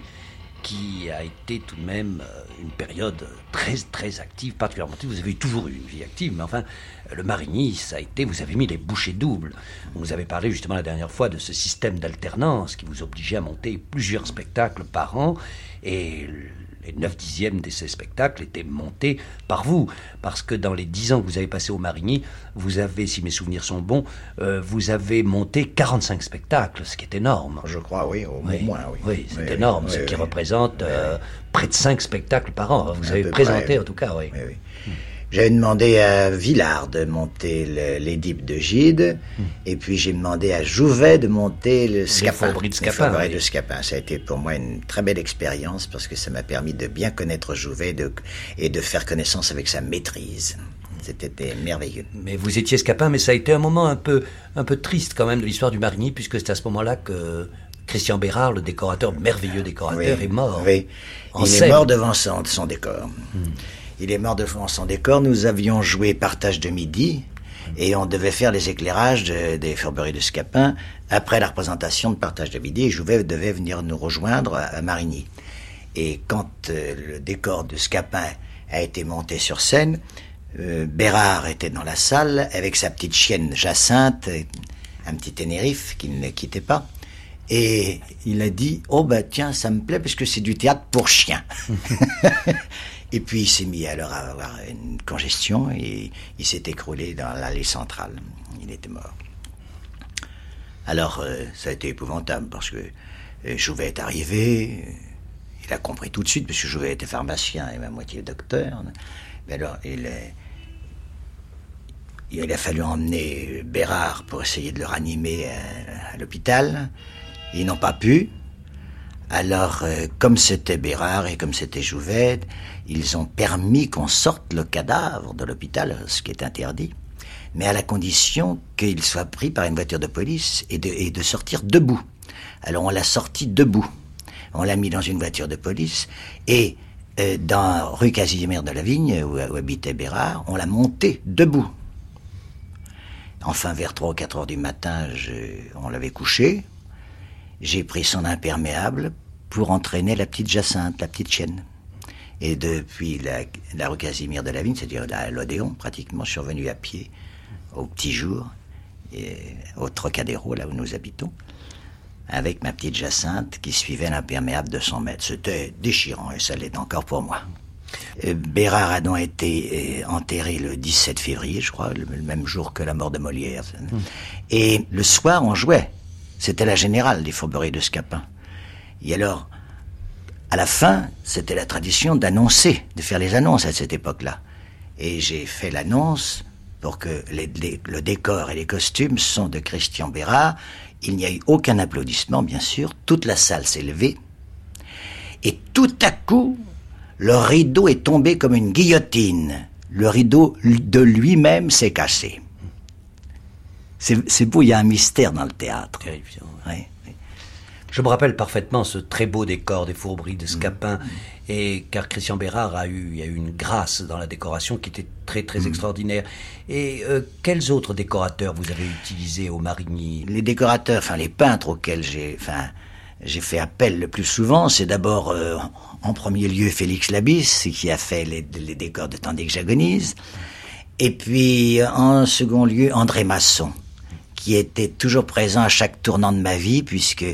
qui a été tout de même euh, une période très très active, particulièrement. Vous avez toujours eu une vie active, mais enfin, le Marigny, ça a été, vous avez mis les bouchées doubles. Vous avez parlé justement la dernière fois de ce système d'alternance qui vous obligeait à monter plusieurs spectacles par an, et les 9 dixièmes de ces spectacles étaient montés par vous. Parce que dans les 10 ans que vous avez passé au Marigny, vous avez, si mes souvenirs sont bons, euh, vous avez monté 45 spectacles, ce qui est énorme. Je crois, oui, au Oui, moins, oui. oui, c'est Oui, énorme, oui, ce qui représente euh, près de 5 spectacles par an. Vous À avez présenté près, en tout cas, oui. Oui, oui. J'avais demandé à Villard de monter l'Édipe de Gide, et puis j'ai demandé à Jouvet de monter le Scapin. Fourberies de Les Scapin, oui. de Scapin. Ça a été pour moi une très belle expérience parce que ça m'a permis de bien connaître Jouvet de- et de faire connaissance avec sa maîtrise. C'était merveilleux. Mais vous étiez scapin, mais ça a été un moment un peu, un peu triste quand même de l'histoire du Marigny, puisque c'est à ce moment-là que Christian Bérard, le décorateur, merveilleux décorateur, est mort. Oui. En Il scène. est mort devant son, son décor. Il est mort devant son décor. Nous avions joué Partage de midi et on devait faire les éclairages de- des Fourberies de Scapin après la représentation de Partage de midi. Et Jouvet devait venir nous rejoindre à, Marigny. Et quand euh, le décor de Scapin a été monté sur scène, euh, Bérard était dans la salle avec sa petite chienne Jacinthe, un petit Ténérife qui ne quittait pas. Et il a dit, oh ben tiens, ça me plaît parce que c'est du théâtre pour chiens. [LAUGHS] et puis il s'est mis alors à avoir une congestion et il s'est écroulé dans l'allée centrale. Il était mort. Alors euh, ça a été épouvantable parce que euh, Jouvet est arrivé, il a compris tout de suite parce que Jouvet était pharmacien et à moitié docteur. Mais alors. Il a fallu emmener Bérard pour essayer de le ranimer à, à l'hôpital. Ils n'ont pas pu. Alors, euh, comme c'était Bérard et comme c'était Jouvet, ils ont permis qu'on sorte le cadavre de l'hôpital, ce qui est interdit, mais à la condition qu'il soit pris par une voiture de police et de, sortir debout. Alors on l'a sorti debout. On l'a mis dans une voiture de police et euh, dans rue Casimir de la Vigne, où, habitait Bérard, on l'a monté debout. Enfin, vers 3 ou 4 heures du matin, on l'avait couché. J'ai pris son imperméable pour entraîner la petite Jacinthe, la petite chienne. Et depuis la, la rue Casimir de la Vigne, c'est-à-dire l'Odéon, pratiquement, je suis revenu à pied au petit jour, et au Trocadéro, là où nous habitons, avec ma petite Jacinthe qui suivait l'imperméable de 100 mètres. C'était déchirant et ça l'est encore pour moi. Euh, Bérard a donc été euh, enterré le 17 février, je crois, le, le même jour que la mort de Molière. Et le soir, on jouait. C'était la générale des fourberies de Scapin. Et alors, à la fin, c'était la tradition d'annoncer, de faire les annonces à cette époque-là. Et j'ai fait l'annonce pour que le décor et les costumes sont de Christian Bérard. Il n'y a eu aucun applaudissement, bien sûr. Toute la salle s'est levée. Et tout à coup, le rideau est tombé comme une guillotine. Le rideau de lui-même s'est cassé. C'est beau, il y a un mystère dans le théâtre. Terrifiant. Je me rappelle parfaitement ce très beau décor des fourberies Mm. de Scapin, et car Christian Bérard a eu, il y a eu une grâce dans la décoration qui était très très Mm. extraordinaire. Et euh, quels autres décorateurs vous avez utilisés au Marigny? Les décorateurs, enfin les peintres auxquels j'ai, enfin, j'ai fait appel le plus souvent, c'est d'abord euh, en premier lieu Félix Labisse qui a fait les, les décors de Tandis que j'agonise, et puis en second lieu André Masson qui était toujours présent à chaque tournant de ma vie puisque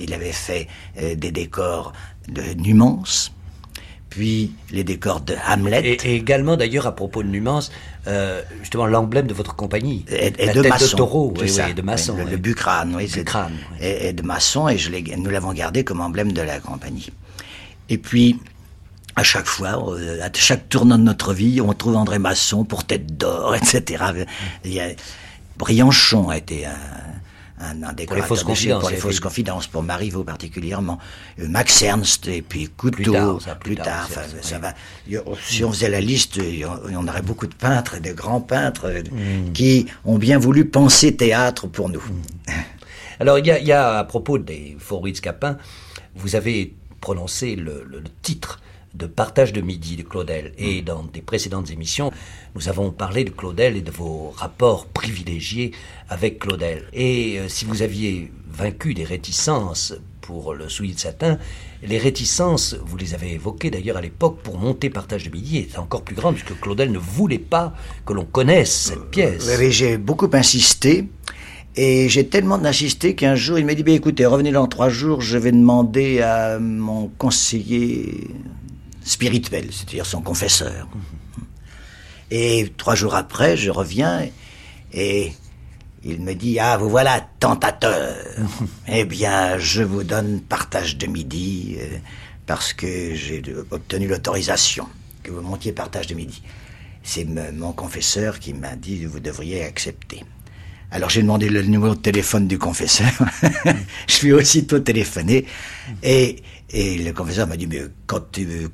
il avait fait euh, des décors de Numance, puis les décors de Hamlet. et, et également d'ailleurs à propos de Numance, euh, justement l'emblème de votre compagnie, et, et la de tête maçon, de taureau, oui, ça, oui, de maçon. le, oui. le bucrane, oui, Bucrane, oui. et, de maçon, et je nous l'avons gardé comme emblème de la compagnie. Et puis, à chaque fois, euh, à chaque tournant de notre vie, on trouve André Masson pour tête d'or, [LAUGHS] etc. Il y a, Brianchon a été un, un, pour les fausses confidences. Pour les fausses confidences, pour Marivaux particulièrement. Euh, Max Ernst, et puis Couteau, plus tard, ça, va. Si on faisait la liste, on aurait beaucoup de peintres, de grands peintres, mm. qui ont bien voulu penser théâtre pour nous. Mm. Alors, il y a, à propos des Fauritz Capin, vous avez prononcé le, titre de Partage de Midi de Claudel. Et mm. dans des précédentes émissions, nous avons parlé de Claudel et de vos rapports privilégiés avec Claudel. Et euh, si vous aviez vaincu des réticences pour le soulier de satin, les réticences, vous les avez évoquées d'ailleurs à l'époque pour monter Partage de Midi, étaient encore plus grandes puisque Claudel ne voulait pas que l'on connaisse cette euh, pièce. J'ai beaucoup insisté. Et j'ai tellement insisté qu'un jour, il m'a dit, bah, écoutez, revenez dans trois jours, je vais demander à mon conseiller spirituel, c'est-à-dire son confesseur. Et trois jours après, je reviens et il me dit, ah, vous voilà tentateur. [LAUGHS] eh bien, je vous donne partage de midi euh, parce que j'ai obtenu l'autorisation que vous montiez partage de midi. C'est mon confesseur qui m'a dit, vous devriez accepter. Alors j'ai demandé le numéro de téléphone du confesseur. [LAUGHS] je lui ai aussitôt téléphoné et, et le confesseur m'a dit mais quand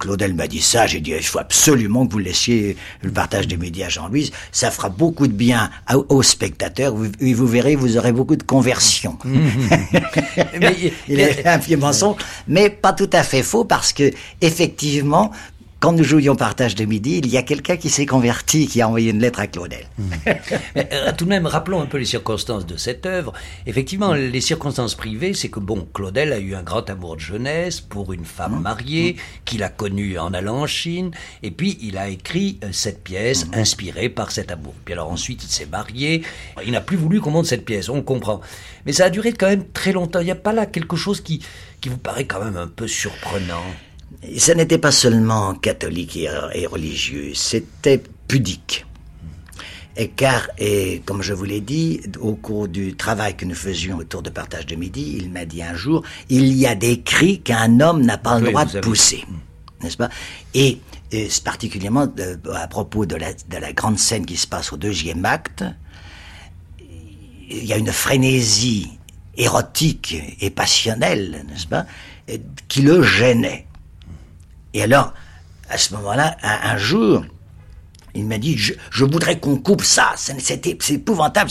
Claudel m'a dit ça, j'ai dit il faut absolument que vous laissiez le partage des médias à Jean-Louis. Ça fera beaucoup de bien aux spectateurs. Vous, vous verrez, vous aurez beaucoup de conversion. [LAUGHS] [LAUGHS] il a fait un vieux mensonge, mais pas tout à fait faux parce que effectivement quand nous jouions Partage de Midi, il y a quelqu'un qui s'est converti, qui a envoyé une lettre à Claudel. Hmm. [LAUGHS] Euh, tout de même, rappelons un peu les circonstances de cette œuvre. Effectivement, les circonstances privées, c'est que bon, Claudel a eu un grand amour de jeunesse pour une femme hmm. mariée, hmm. qu'il a connue en allant en Chine, et puis il a écrit euh, cette pièce inspirée par cet amour. Puis alors ensuite, il s'est marié, il n'a plus voulu qu'on monte cette pièce, on comprend. Mais ça a duré quand même très longtemps. Il n'y a pas là quelque chose qui, qui vous paraît quand même un peu surprenant? Ce n'était pas seulement catholique et, religieux, c'était pudique. Et car, et comme je vous l'ai dit, au cours du travail que nous faisions autour de partage de midi, il m'a dit un jour, il y a des cris qu'un homme n'a pas le droit de pousser. N'est-ce pas? Et, particulièrement à propos de la, de la grande scène qui se passe au deuxième acte, il y a une frénésie érotique et passionnelle, n'est-ce pas, qui le gênait. Et alors, à ce moment-là, un, jour, il m'a dit, je, voudrais qu'on coupe ça, c'est épouvantable.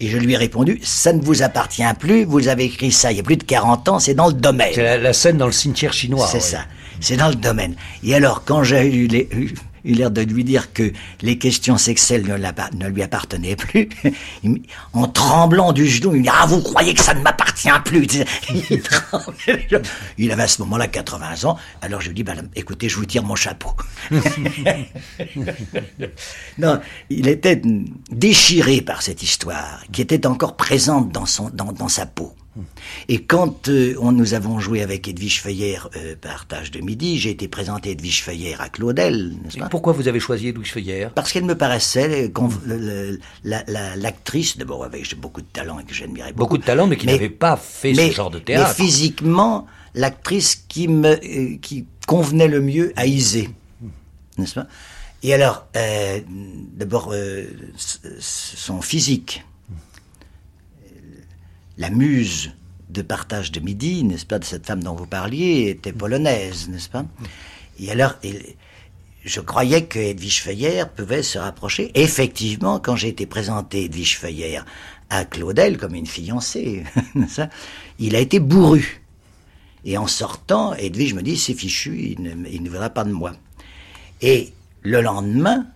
Et je lui ai répondu, ça ne vous appartient plus, vous avez écrit ça il y a plus de 40 ans, c'est dans le domaine. C'est la, scène dans le cimetière chinois. C'est ça, c'est dans le domaine. Et alors, quand j'ai eu les, il a l'air de lui dire que les questions sexuelles ne, lui appartenaient plus. [LAUGHS] en tremblant du genou, il dit Ah, vous croyez que ça ne m'appartient plus? [LAUGHS] Il, avait à ce moment-là 80 ans. Alors je lui dis bah, Écoutez, je vous tire mon chapeau. [LAUGHS] non, il était déchiré par cette histoire, qui était encore présente dans, son, dans sa peau. Et quand euh, on, nous avons joué avec Edwige Feuillère euh, Partage de Midi, j'ai été présenté Edwige Feuillère à Claudel, n'est-ce pas? Pourquoi vous avez choisi Edwige Feuillère? Parce qu'elle me paraissait l'actrice, d'abord avec beaucoup de talent et que j'admirais beaucoup. Beaucoup de talent, mais qui n'avait pas fait ce genre de théâtre. Mais physiquement, l'actrice qui me euh, qui convenait le mieux à Isée, n'est-ce pas? Et alors, d'abord, son physique la muse de partage de midi, n'est-ce pas, de cette femme dont vous parliez, était polonaise, n'est-ce pas? Et alors, je croyais que Edwige Feuillère pouvait se rapprocher. Effectivement, quand j'ai été présenté Edwige Feuillère à Claudel comme une fiancée, [LAUGHS] il a été bourru. Et en sortant, Edwige me dit, c'est fichu, il ne, il ne verra pas de moi. Et le lendemain,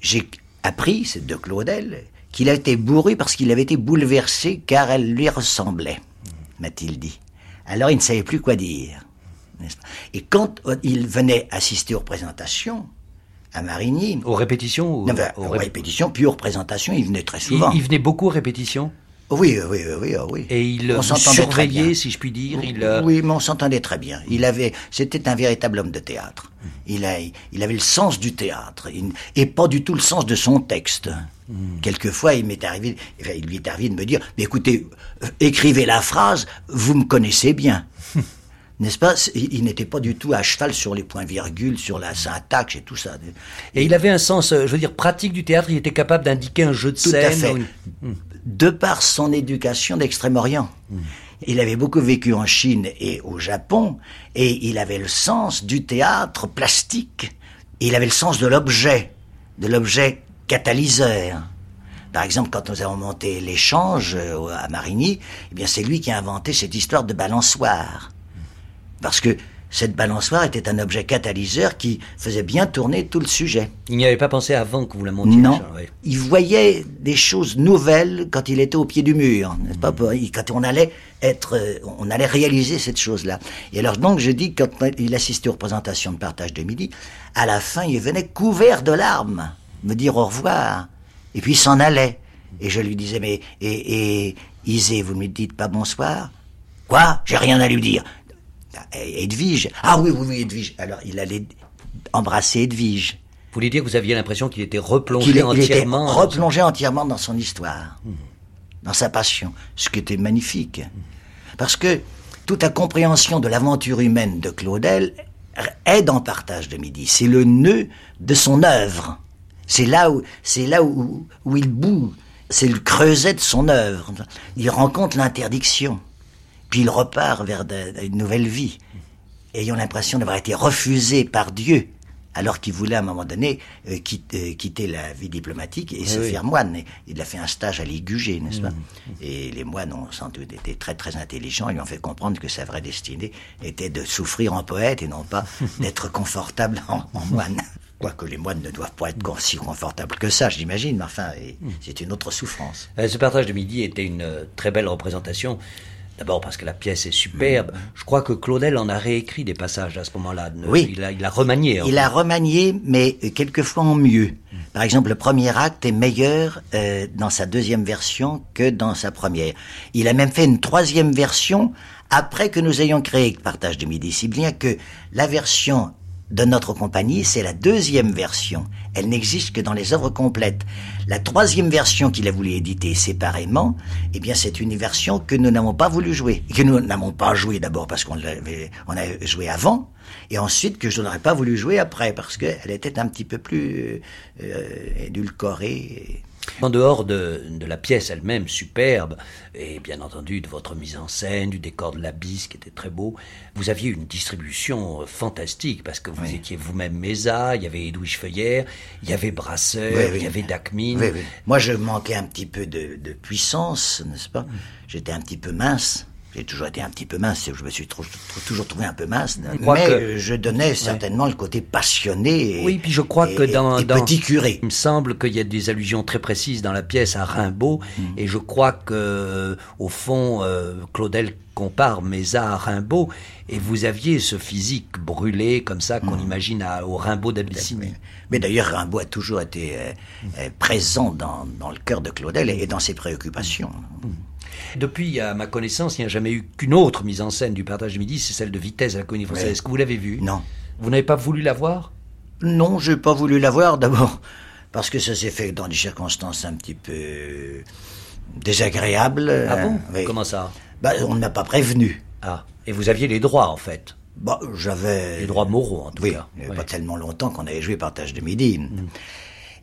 j'ai appris, c'est de Claudel, qu'il a été bourru parce qu'il avait été bouleversé car elle lui ressemblait, m'a-t-il dit. Alors il ne savait plus quoi dire. Et quand il venait assister aux représentations, à Marigny. Aux répétitions ben, aux, répétitions, puis aux représentations, il venait très souvent. Il, venait beaucoup aux répétitions? Oui, oui, oui, oui. Et il on surveillait, si je puis dire. Il, euh, Oui, mais on s'entendait très bien. Il avait, c'était un véritable homme de théâtre. Il, a, il avait le sens du théâtre et pas du tout le sens de son texte. Hmm. Quelquefois, il m'est arrivé, il lui est arrivé de me dire, mais écoutez, euh, écrivez la phrase, vous me connaissez bien. [LAUGHS] N'est-ce pas? Il, n'était pas du tout à cheval sur les points-virgules, sur la syntaxe et tout ça. Et il avait un sens, euh, je veux dire, pratique du théâtre. Il était capable d'indiquer un jeu de scène. Tout à fait. Hmm. De par son éducation d'Extrême-Orient. Il avait beaucoup vécu en Chine et au Japon, et il avait le sens du théâtre plastique. Il avait le sens de l'objet, de l'objet catalyseur. Par exemple, quand nous avons monté l'échange euh, à Marigny, eh bien, c'est lui qui a inventé cette histoire de balançoire. Parce que cette balançoire était un objet catalyseur qui faisait bien tourner tout le sujet. Il n'y avait pas pensé avant que vous la montiez Non. Il voyait des choses nouvelles quand il était au pied du mur, n'est-ce pas Quand on allait être, euh, on allait réaliser cette chose-là. Et alors donc je dis quand il assistait aux représentations de partage de midi, à la fin il venait couvert de larmes me dire au revoir, et puis il s'en allait. Et je lui disais mais et, et Isée, vous ne lui dites pas bonsoir? Quoi? J'ai rien à lui dire. Et Edwige. Ah oui, oui, oui, Edwige. Alors il allait embrasser Edwige. Vous voulez dire que vous aviez l'impression qu'il était replongé est- il était entièrement dans- replongé entièrement dans son histoire, dans sa passion, ce qui était magnifique. Parce que toute la compréhension de l'aventure humaine de Claudel est dans Partage de Midi. C'est le nœud de son œuvre. C'est là où, c'est là où, où il bout. C'est le creuset de son œuvre. Il rencontre l'interdiction. Puis il repart vers de- une nouvelle vie, ayant l'impression d'avoir été refusé par Dieu, alors qu'il voulait à un moment donné euh, quitter, euh, quitter la vie diplomatique et se oui. faire moine. Il a fait un stage à Ligugé, n'est-ce pas? Et les moines ont sans doute été très très intelligents. Ils lui ont fait comprendre que sa vraie destinée était de souffrir en poète et non pas [LAUGHS] d'être confortable en, en moine. Quoique les moines ne doivent pas être si confortables que ça, j'imagine, mais enfin, et c'est une autre souffrance. Euh, Ce partage de midi était une très belle représentation. D'abord parce que la pièce est superbe. Je crois que Claudel en a réécrit des passages à ce moment-là. Oui. Il a, il a remanié. Il fait. a remanié, mais euh, quelquefois en mieux. Par exemple, le premier acte est meilleur euh, dans sa deuxième version que dans sa première. Il a même fait une troisième version après que nous ayons créé Partage de Midi, si bien que la version de notre compagnie, c'est la deuxième version. Elle n'existe que dans les œuvres complètes. La troisième version qu'il a voulu éditer séparément, eh bien, c'est une version que nous n'avons pas voulu jouer. Que nous n'avons pas joué d'abord parce qu'on l'avait, on a joué avant, et ensuite que je n'aurais pas voulu jouer après parce qu'elle était un petit peu plus euh, édulcorée. En dehors de, de la pièce elle-même, superbe, et bien entendu de votre mise en scène, du décor de l'abysse qui était très beau, vous aviez une distribution euh, fantastique, parce que vous étiez vous-même Mesa, il y avait Edwige Feuillère, il y avait Brasseur, Oui, oui. il y avait Dacmine. Moi, je manquais un petit peu de, de puissance, n'est-ce pas? J'étais un petit peu mince. J'ai toujours été un petit peu mince. Je me suis toujours trouvé un peu mince. crois Mais que- je donnais certainement le côté passionné. Et, Oui, puis je crois et- que dans, et dans- petit curé. il me semble qu'il y a des allusions très précises dans la pièce à Rimbaud, Mm. et je crois que au fond, euh, Claudel compare Mesa à Rimbaud, et vous aviez ce physique brûlé comme ça Mm. qu'on imagine à- au Rimbaud d'Abyssinie. Mais d'ailleurs, Rimbaud a toujours été euh, euh, présent dans, dans le cœur de Claudel et, et dans ses préoccupations. Depuis, à ma connaissance, il n'y a jamais eu qu'une autre mise en scène du partage du midi, c'est celle de Vitesse à la Comédie Française. Oui. Est-ce que vous l'avez vue? Non. Vous n'avez pas voulu la voir? Non, j'ai pas voulu la voir d'abord [LAUGHS] parce que ça s'est fait dans des circonstances un petit peu désagréables. Ah Euh, bon oui. Comment ça? Bah, on ne m'a pas prévenu. Ah, et vous aviez les droits en fait? Bah, j'avais Les droits moraux en tout oui, cas. il n'y avait Oui. pas tellement longtemps qu'on avait joué Partage de Midi.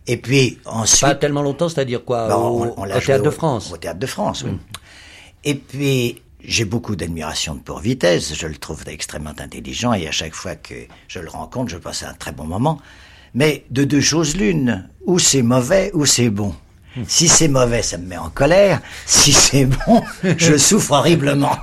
Et puis ensuite, Pas tellement longtemps, c'est-à-dire quoi? Bah, Au, on- on l'a au joué Théâtre de France Au Théâtre de France, oui. Et puis j'ai beaucoup d'admiration pour Vitesse. Je le trouve extrêmement intelligent et à chaque fois que je le rencontre, je passe un très bon moment. Mais de deux choses l'une, ou c'est mauvais ou c'est bon. [LAUGHS] Si c'est mauvais, ça me met en colère. Si c'est bon, [LAUGHS] je souffre horriblement.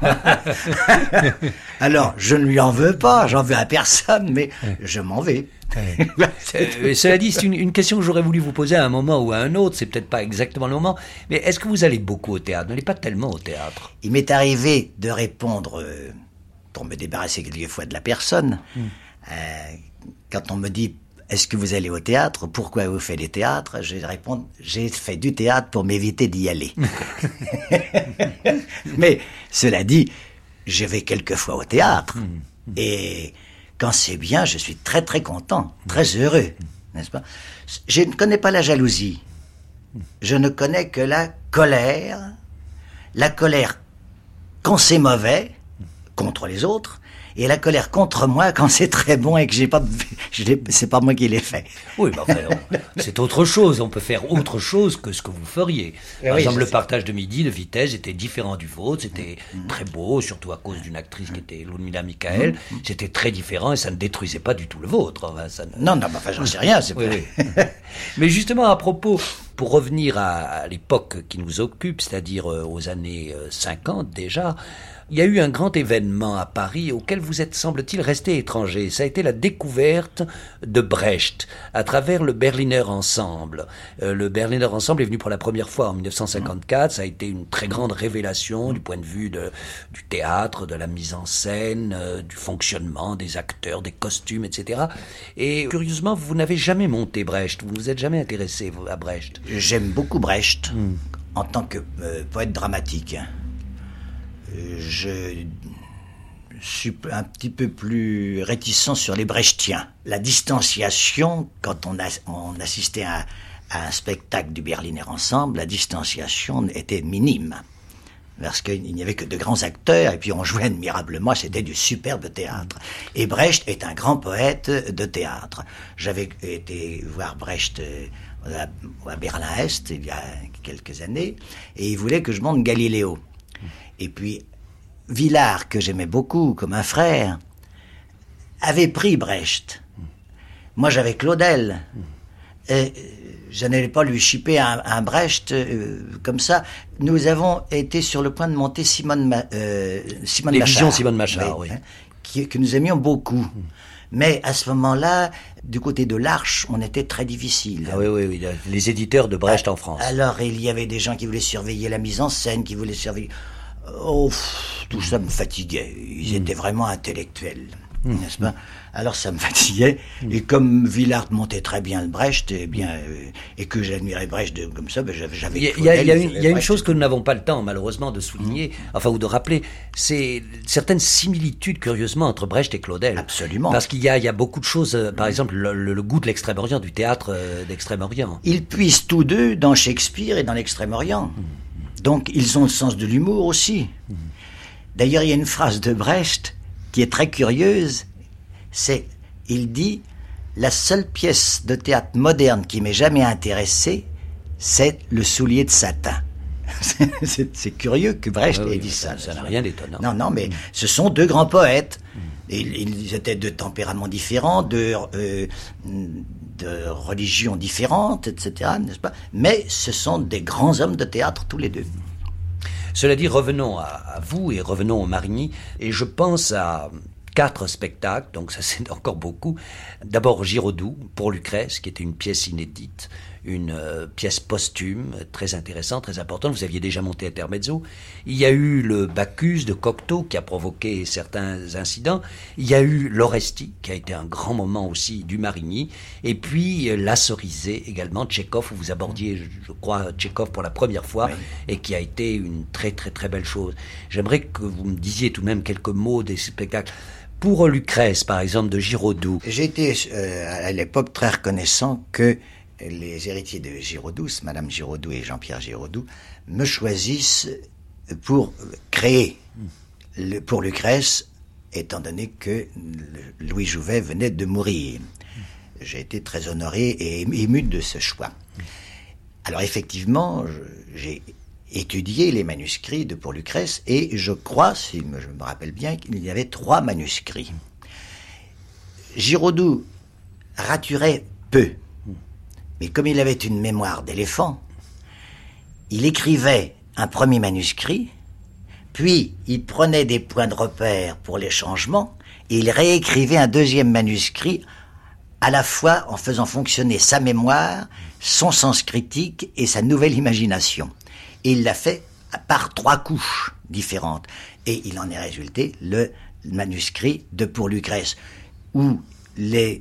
[LAUGHS] Alors, je ne lui en veux pas, j'en veux à personne, mais je m'en vais. [LAUGHS] Euh, cela dit, c'est une, une question que j'aurais voulu vous poser à un moment ou à un autre. C'est peut-être pas exactement le moment. Mais est-ce que vous allez beaucoup au théâtre? Vous n'allez pas tellement au théâtre. Il m'est arrivé de répondre, euh, pour me débarrasser quelquefois de la personne, euh, quand on me dit est-ce que vous allez au théâtre? Pourquoi vous faites des théâtres? Je réponds j'ai fait du théâtre pour m'éviter d'y aller. [LAUGHS] [LAUGHS] Mais cela dit, je vais quelquefois au théâtre et quand c'est bien, je suis très très content, très heureux, n'est-ce pas? Je ne connais pas la jalousie. Je ne connais que la colère, la colère quand c'est mauvais contre les autres et la colère contre moi quand c'est très bon et que j'ai pas, c'est pas moi qui l'ai fait. Oui, bah, c'est autre chose. On peut faire autre chose que ce que vous feriez. Eh Par exemple, le partage de midi, de vitesse, était différent du vôtre. C'était mm. très beau, surtout à cause d'une actrice qui était Ludmila Michael. Mm. C'était très différent et ça ne détruisait pas du tout le vôtre. Non, non, enfin, j'en sais rien. [LAUGHS] Mais justement, à propos, pour revenir à, l'époque qui nous occupe, c'est-à-dire euh, aux années 50 euh, déjà, il y a eu un grand événement à Paris auquel vous êtes, semble-t-il, resté étranger. Ça a été la découverte de Brecht à travers le Berliner Ensemble. Euh, le Berliner Ensemble est venu pour la première fois en 1954. Ça a été une très grande révélation du point de vue de, du théâtre, de la mise en scène, euh, du fonctionnement des acteurs, des costumes, etc. Et curieusement, vous n'avez jamais monté Brecht. Vous ne vous êtes jamais intéressé à Brecht? J'aime beaucoup Brecht hmm. en tant que euh, poète dramatique je suis un petit peu plus réticent sur les Brechtiens. La distanciation, quand on, assistait à, un spectacle du Berliner Ensemble, la distanciation était minime. Parce qu'il n'y avait que de grands acteurs, et puis on jouait admirablement, c'était du superbe théâtre. Et Brecht est un grand poète de théâtre. J'avais été voir Brecht euh, à Berlin-Est il y a quelques années, et il voulait que je monte Galiléo. Et puis, Villard, que j'aimais beaucoup comme un frère, avait pris Brecht. Moi, j'avais Claudel. Et je n'allais pas lui chipper un, Brecht euh, comme ça. Nous avons été sur le point de monter Simone, euh, Simone Les Machard. Simone Machard, oui. Hein, que nous aimions beaucoup. Mais à ce moment-là, du côté de l'Arche, on était très difficile. Ah oui, oui, oui, les éditeurs de Brecht en France. Alors, il y avait des gens qui voulaient surveiller la mise en scène, qui voulaient surveiller... Oh, tout ça me fatiguait. Ils étaient vraiment intellectuels, hmm. n'est-ce pas? Alors ça me [LAUGHS] fatiguait. Hmm. Et comme Villard montait très bien le Brecht, et eh bien, euh, et que j'admirais Brecht comme ça, ben, j'avais. Il y a, il y a une, chose que nous n'avons pas le temps, malheureusement, de souligner, hmm. enfin ou de rappeler, c'est certaines similitudes, curieusement, entre Brecht et Claudel. Absolument. Parce qu'il y a, y a beaucoup de choses. Euh, par exemple, le, goût de l'Extrême-Orient, du théâtre euh, d'Extrême-Orient. Ils puissent tous deux dans Shakespeare et dans l'Extrême-Orient. Donc ils ont le sens de l'humour aussi. D'ailleurs, il y a une phrase de Brecht qui est très curieuse. C'est, il dit, la seule pièce de théâtre moderne qui m'ait jamais intéressé, c'est le soulier de satin. [LAUGHS] c'est curieux que Brecht ait dit ça. Ça n'a rien d'étonnant. Non, non, mais ce sont deux grands poètes. ils étaient de tempéraments différents, de, euh, de religions différentes, etc., n'est-ce pas? Mais ce sont des grands hommes de théâtre, tous les deux. Cela dit, revenons à, vous et revenons au Marigny, et je pense à quatre spectacles, donc ça [LAUGHS] c'est encore beaucoup. D'abord Giraudoux pour Lucrèce, qui était une pièce inédite une euh, pièce posthume très intéressante, très importante. Vous aviez déjà monté Intermezzo. Il y a eu le Bacchus de Cocteau qui a provoqué certains incidents. Il y a eu l'Oresti qui a été un grand moment aussi du Marigny. Et puis euh, La Cerisée également, Tchekhov, où vous abordiez, je crois, Tchekhov pour la première fois et qui a été une très très très belle chose. J'aimerais que vous me disiez tout de même quelques mots des spectacles. Pour Lucrèce, par exemple, de Giraudoux. J'étais euh, à l'époque très reconnaissant que les héritiers de Giraudoux, Madame Giraudoux et Jean-Pierre Giraudoux, me choisissent pour créer pour Lucrèce, étant donné que Louis Jouvet venait de mourir. J'ai été très honoré et ému de ce choix. Alors effectivement, j'ai étudié les manuscrits de pour Lucrèce et je crois, si je me rappelle bien, qu'il y avait trois manuscrits. Giraudoux raturait peu. Mais comme il avait une mémoire d'éléphant, il écrivait un premier manuscrit, puis il prenait des points de repère pour les changements, et il réécrivait un deuxième manuscrit, à la fois en faisant fonctionner sa mémoire, son sens critique et sa nouvelle imagination. Et il l'a fait par trois couches différentes. Et il en est résulté le manuscrit de Pour Lucrèce, où les,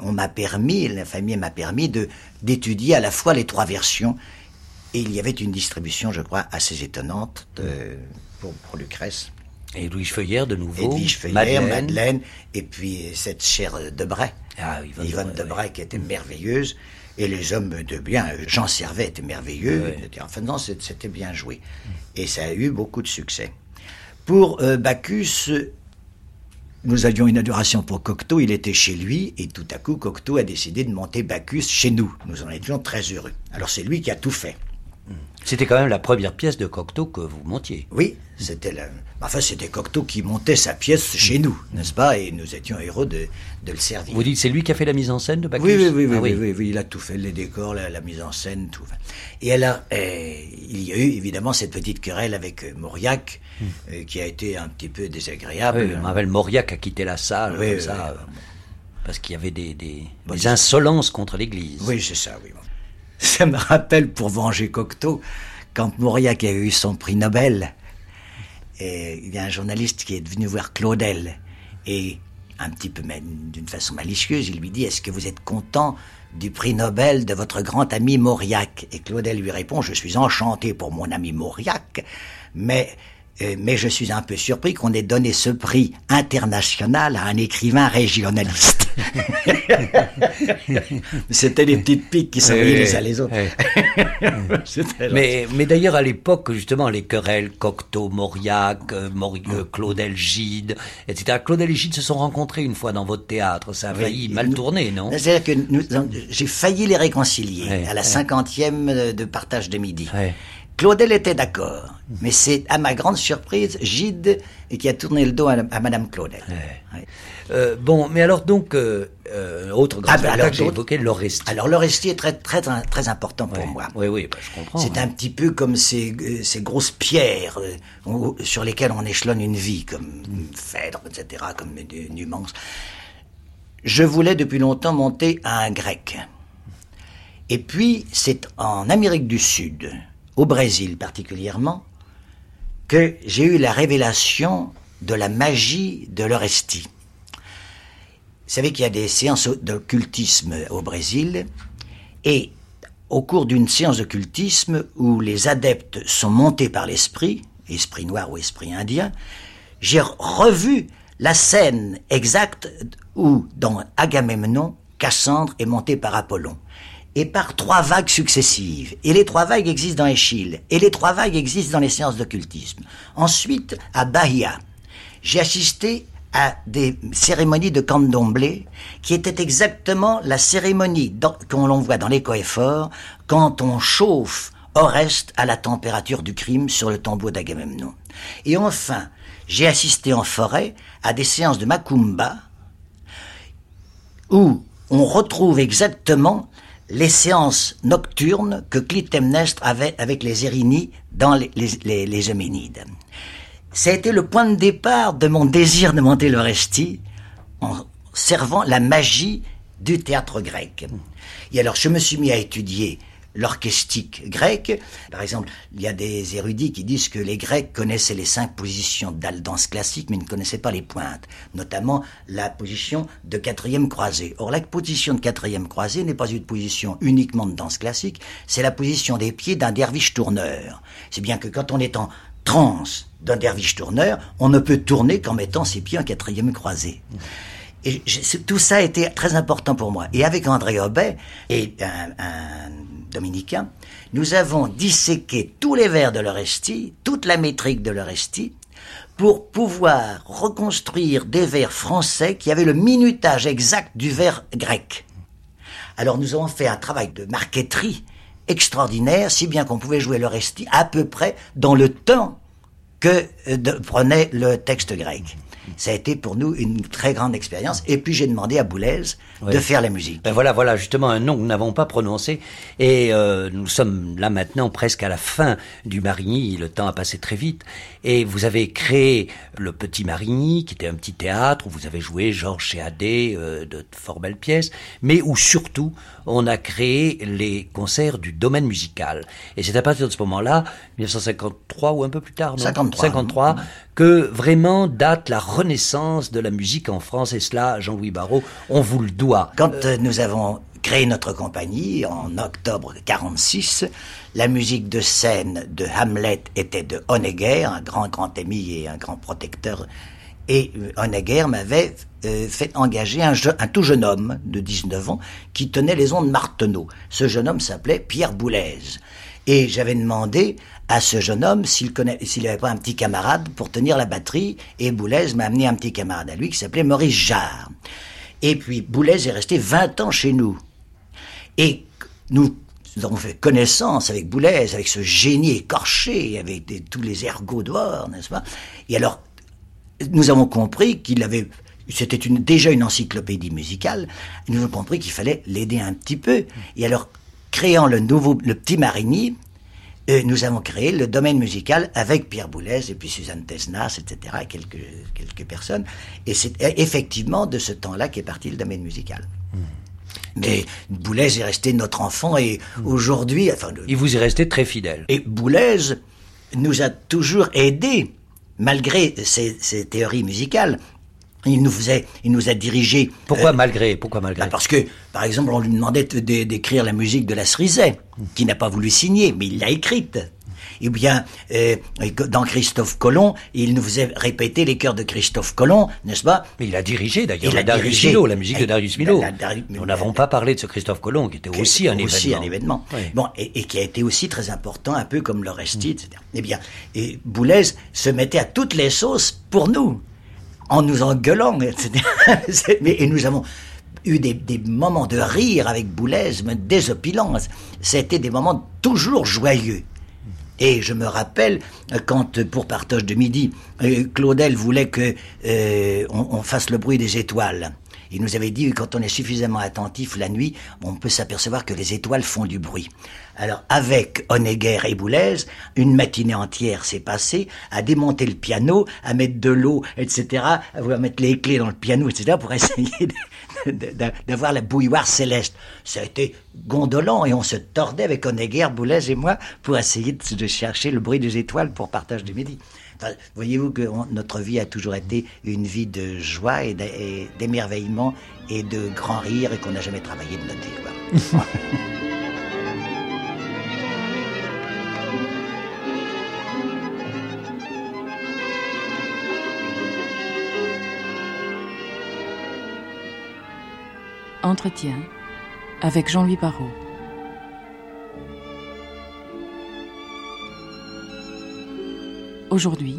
on m'a permis, la famille m'a permis de d'étudier à la fois les trois versions. Et il y avait une distribution, je crois, assez étonnante pour, Lucrèce. Et Louis Feuillère, de nouveau. Louis Feuillère, Madeleine. et puis cette chère Debray. Ah, Yvonne, Debray, qui était merveilleuse. Et les hommes de bien, Jean Servet était merveilleux. Enfin, non, c'était bien joué. Et ça a eu beaucoup de succès. Pour euh, Bacchus, nous avions une adoration pour Cocteau, il était chez lui, et tout à coup, Cocteau a décidé de monter Bacchus chez nous. Nous en étions très heureux. Alors c'est lui qui a tout fait. C'était quand même la première pièce de Cocteau que vous montiez. Oui, c'était la... Enfin, c'était Cocteau qui montait sa pièce chez nous, n'est-ce pas? Et nous étions heureux de, de le servir. Vous dites c'est lui qui a fait la mise en scène de Bacchus? Oui, oui, oui, oui, Ah oui, oui, oui, il a tout fait, les décors, la, la mise en scène, tout. Et alors, euh, il y a eu évidemment cette petite querelle avec euh, Mauriac, euh, qui a été un petit peu désagréable. Me rappelle Mauriac a quitté la salle comme ça, euh, parce qu'il y avait des, des, Bon, des c'est- insolences contre l'Église. Oui, c'est ça, oui. [LAUGHS] Ça me rappelle, pour venger Cocteau, quand Mauriac a eu son prix Nobel, il y a un journaliste qui est venu voir Claudel, et un petit peu d'une façon malicieuse, il lui dit Est-ce que vous êtes content du prix Nobel de votre grand ami Mauriac? Et Claudel lui répond Je suis enchanté pour mon ami Mauriac, mais. euh, mais je suis un peu surpris qu'on ait donné ce prix international à un écrivain régionaliste. [LAUGHS] C'était les petites piques qui s'envoyaient Oui, les uns les autres. oui. [LAUGHS] Mais, mais d'ailleurs, à l'époque, justement, les querelles, Cocteau, Mauriac, Mauri- Claudel Gide, etc. Claudel et Gide se sont rencontrés une fois dans votre théâtre. Ça a Oui. failli mal Nous- tourner, non? C'est-à-dire que j'ai failli les réconcilier à la cinquantième de partage de midi. Claudel était d'accord, mais c'est à ma grande surprise Gide qui a tourné le dos à, à Madame Claudel. Euh, bon, mais alors donc, euh, euh, autre grand Ah, ben, spectacle, alors, j'ai d'autres- évoqué l'Oresti. Alors l'Orestie est très très très, important pour Ouais. moi. Oui, oui, bah, je comprends. C'est hein. un petit peu comme ces, ces grosses pierres on- sur lesquelles on échelonne une vie, comme Phèdre, etc., comme Nu- Numance. Je voulais depuis longtemps monter à un grec. Et puis, c'est en Amérique du Sud, au Brésil particulièrement, que j'ai eu la révélation de la magie de l'Orestie. Vous savez qu'il y a des séances d'occultisme au Brésil, et au cours d'une séance d'occultisme où les adeptes sont montés par l'esprit, esprit noir ou esprit indien, j'ai revu la scène exacte où, dans Agamemnon, Cassandre est montée par Apollon. Et par trois vagues successives. Et les trois vagues existent dans Échille. Et les trois vagues existent dans les séances d'occultisme. Ensuite, à Bahia, j'ai assisté à des cérémonies de candomblé qui étaient exactement la cérémonie qu'on l'on voit dans les coefforts quand on chauffe Oreste à la température du crime sur le tombeau d'Agamemnon. Et enfin, j'ai assisté en forêt à des séances de Macumba où on retrouve exactement les séances nocturnes que Clytemnestre avait avec les Érini dans les, les. Ça a été le point de départ de mon désir de monter l'Orestie en servant la magie du théâtre grec. Et alors, je me suis mis à étudier l'orchestique grecque. Par exemple, il y a des érudits qui disent que les Grecs connaissaient les cinq positions de la classique, mais ne connaissaient pas les pointes, notamment la position de quatrième croisée. Or, la position de quatrième croisée n'est pas une position uniquement de danse classique, c'est la position des pieds d'un derviche tourneur. C'est bien que quand on est en transe d'un derviche tourneur, on ne peut tourner qu'en mettant ses pieds en quatrième croisée. Et tout ça a été très important pour moi. Et avec André Aubet et un, un dominicain, nous avons disséqué tous les vers de l'Orestie, toute la métrique de l'Orestie, pour pouvoir reconstruire des vers français qui avaient le minutage exact du vers grec. Alors nous avons fait un travail de marqueterie extraordinaire, si bien qu'on pouvait jouer l'Orestie à peu près dans le temps que euh, prenait le texte grec. Ça a été pour nous une très grande expérience. Et puis j'ai demandé à Boulez de faire la musique. Ben voilà, voilà, justement un nom que nous n'avons pas prononcé. Et euh, nous sommes là maintenant presque à la fin du Marigny. Le temps a passé très vite. Et vous avez créé le Petit Marigny, qui était un petit théâtre où vous avez joué Georges Chéadé, euh, de fort belles pièces, mais où surtout on a créé les concerts du domaine musical. Et c'est à partir de ce moment-là, 1953 ou un peu plus tard, non? 53. 53, que vraiment date la renaissance de la musique en France. Et cela, Jean-Louis Barrault, on vous le doit. Quand euh, nous avons créé notre compagnie en octobre 46, la musique de scène de Hamlet était de Honegger, un grand grand ami et un grand protecteur. Et euh, Honegger m'avait euh, fait engager un, un tout jeune homme de 19 ans qui tenait les ondes Marteneau. Ce jeune homme s'appelait Pierre Boulez. Et j'avais demandé à ce jeune homme s'il s'il n'avait pas un petit camarade pour tenir la batterie. Et Boulez m'a amené un petit camarade à lui qui s'appelait Maurice Jarre. Et puis Boulez est resté 20 ans chez nous. Et nous, avons fait connaissance avec Boulez, avec ce génie écorché, avec tous les ergots dehors, n'est-ce pas? Et alors, nous avons compris qu'il avait c'était déjà une encyclopédie musicale. Nous avons compris qu'il fallait l'aider un petit peu. Et alors, créant le nouveau, le petit Marigny, euh, nous avons créé le domaine musical avec Pierre Boulez et puis Suzanne Tesnas, etc., et quelques, quelques personnes. Et c'est euh, effectivement de ce temps-là qu'est parti le domaine musical. Mais Boulez est resté notre enfant et aujourd'hui, enfin, le- Il vous est resté très fidèle. et Boulez nous a toujours aidés, malgré ses, ses théories musicales. Il nous faisait, il nous a dirigés. Pourquoi euh, malgré Pourquoi malgré? bah, parce que, par exemple, on lui demandait de- de- d'écrire la musique de la Cerisay, qui n'a pas voulu signer, mais il l'a écrite. Et bien, euh, dans Christophe Colomb, il nous faisait répéter les chœurs de Christophe Colomb, n'est-ce pas? Mais il a dirigé d'ailleurs Il la Darius. Milhaud, la musique de Eh, Darius Milhaud. Nous n'avons pas parlé de ce Christophe Colomb, qui était qui aussi un aussi événement. un événement. Oui. Bon, et, et qui a été aussi très important, un peu comme l'Oresti, etc. Eh bien, et Boulez se mettait à toutes les sauces pour nous, en nous engueulant, etc. [LAUGHS] Et nous avons eu des, des moments de rire avec Boulez, mais désopilants. C'était des moments toujours joyeux. Et je me rappelle euh, quand, euh, pour partage de midi, euh, Claudel voulait que on fasse le bruit des étoiles. Il nous avait dit quand on est suffisamment attentif la nuit, on peut s'apercevoir que les étoiles font du bruit. Alors avec Honegger et Boulez, une matinée entière s'est passée à démonter le piano, à mettre de l'eau, etc., à mettre les clés dans le piano, etc., pour [LAUGHS] essayer d'avoir la bouilloire céleste. Ça a été gondolant et on se tordait avec Honegger, Boulez et moi pour essayer de chercher le bruit des étoiles pour partage du midi. Voyez-vous que notre vie a toujours été une vie de joie et d'é- et d'émerveillement et de grand rire et qu'on n'a jamais travaillé de noter. quoi. [LAUGHS] Entretien avec Jean-Louis Barrault. Aujourd'hui,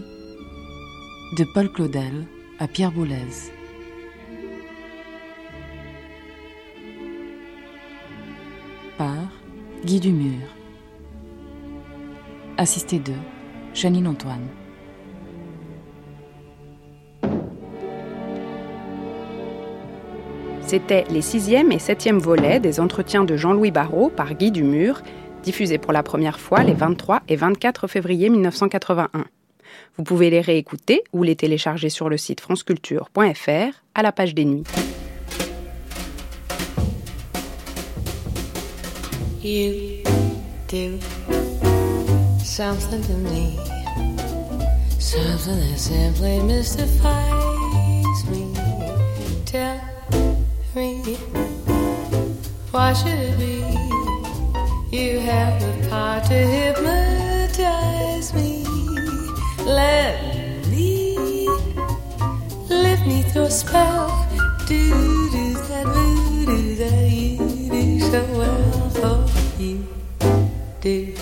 de Paul Claudel à Pierre Boulez. Par Guy Dumur. Assisté de Janine Antoine. C'était les sixième et septième volets des entretiens de Jean-Louis Barrault par Guy Dumur, diffusés pour la première fois les 23 et 24 février 1981. Vous pouvez les réécouter ou les télécharger sur le site franceculture.fr à la page des nuits. You do something to me, something that simply mystifies me. Tell me, why should it be? You have the power to hypnotize Do do that voodoo that you do so well for you. Do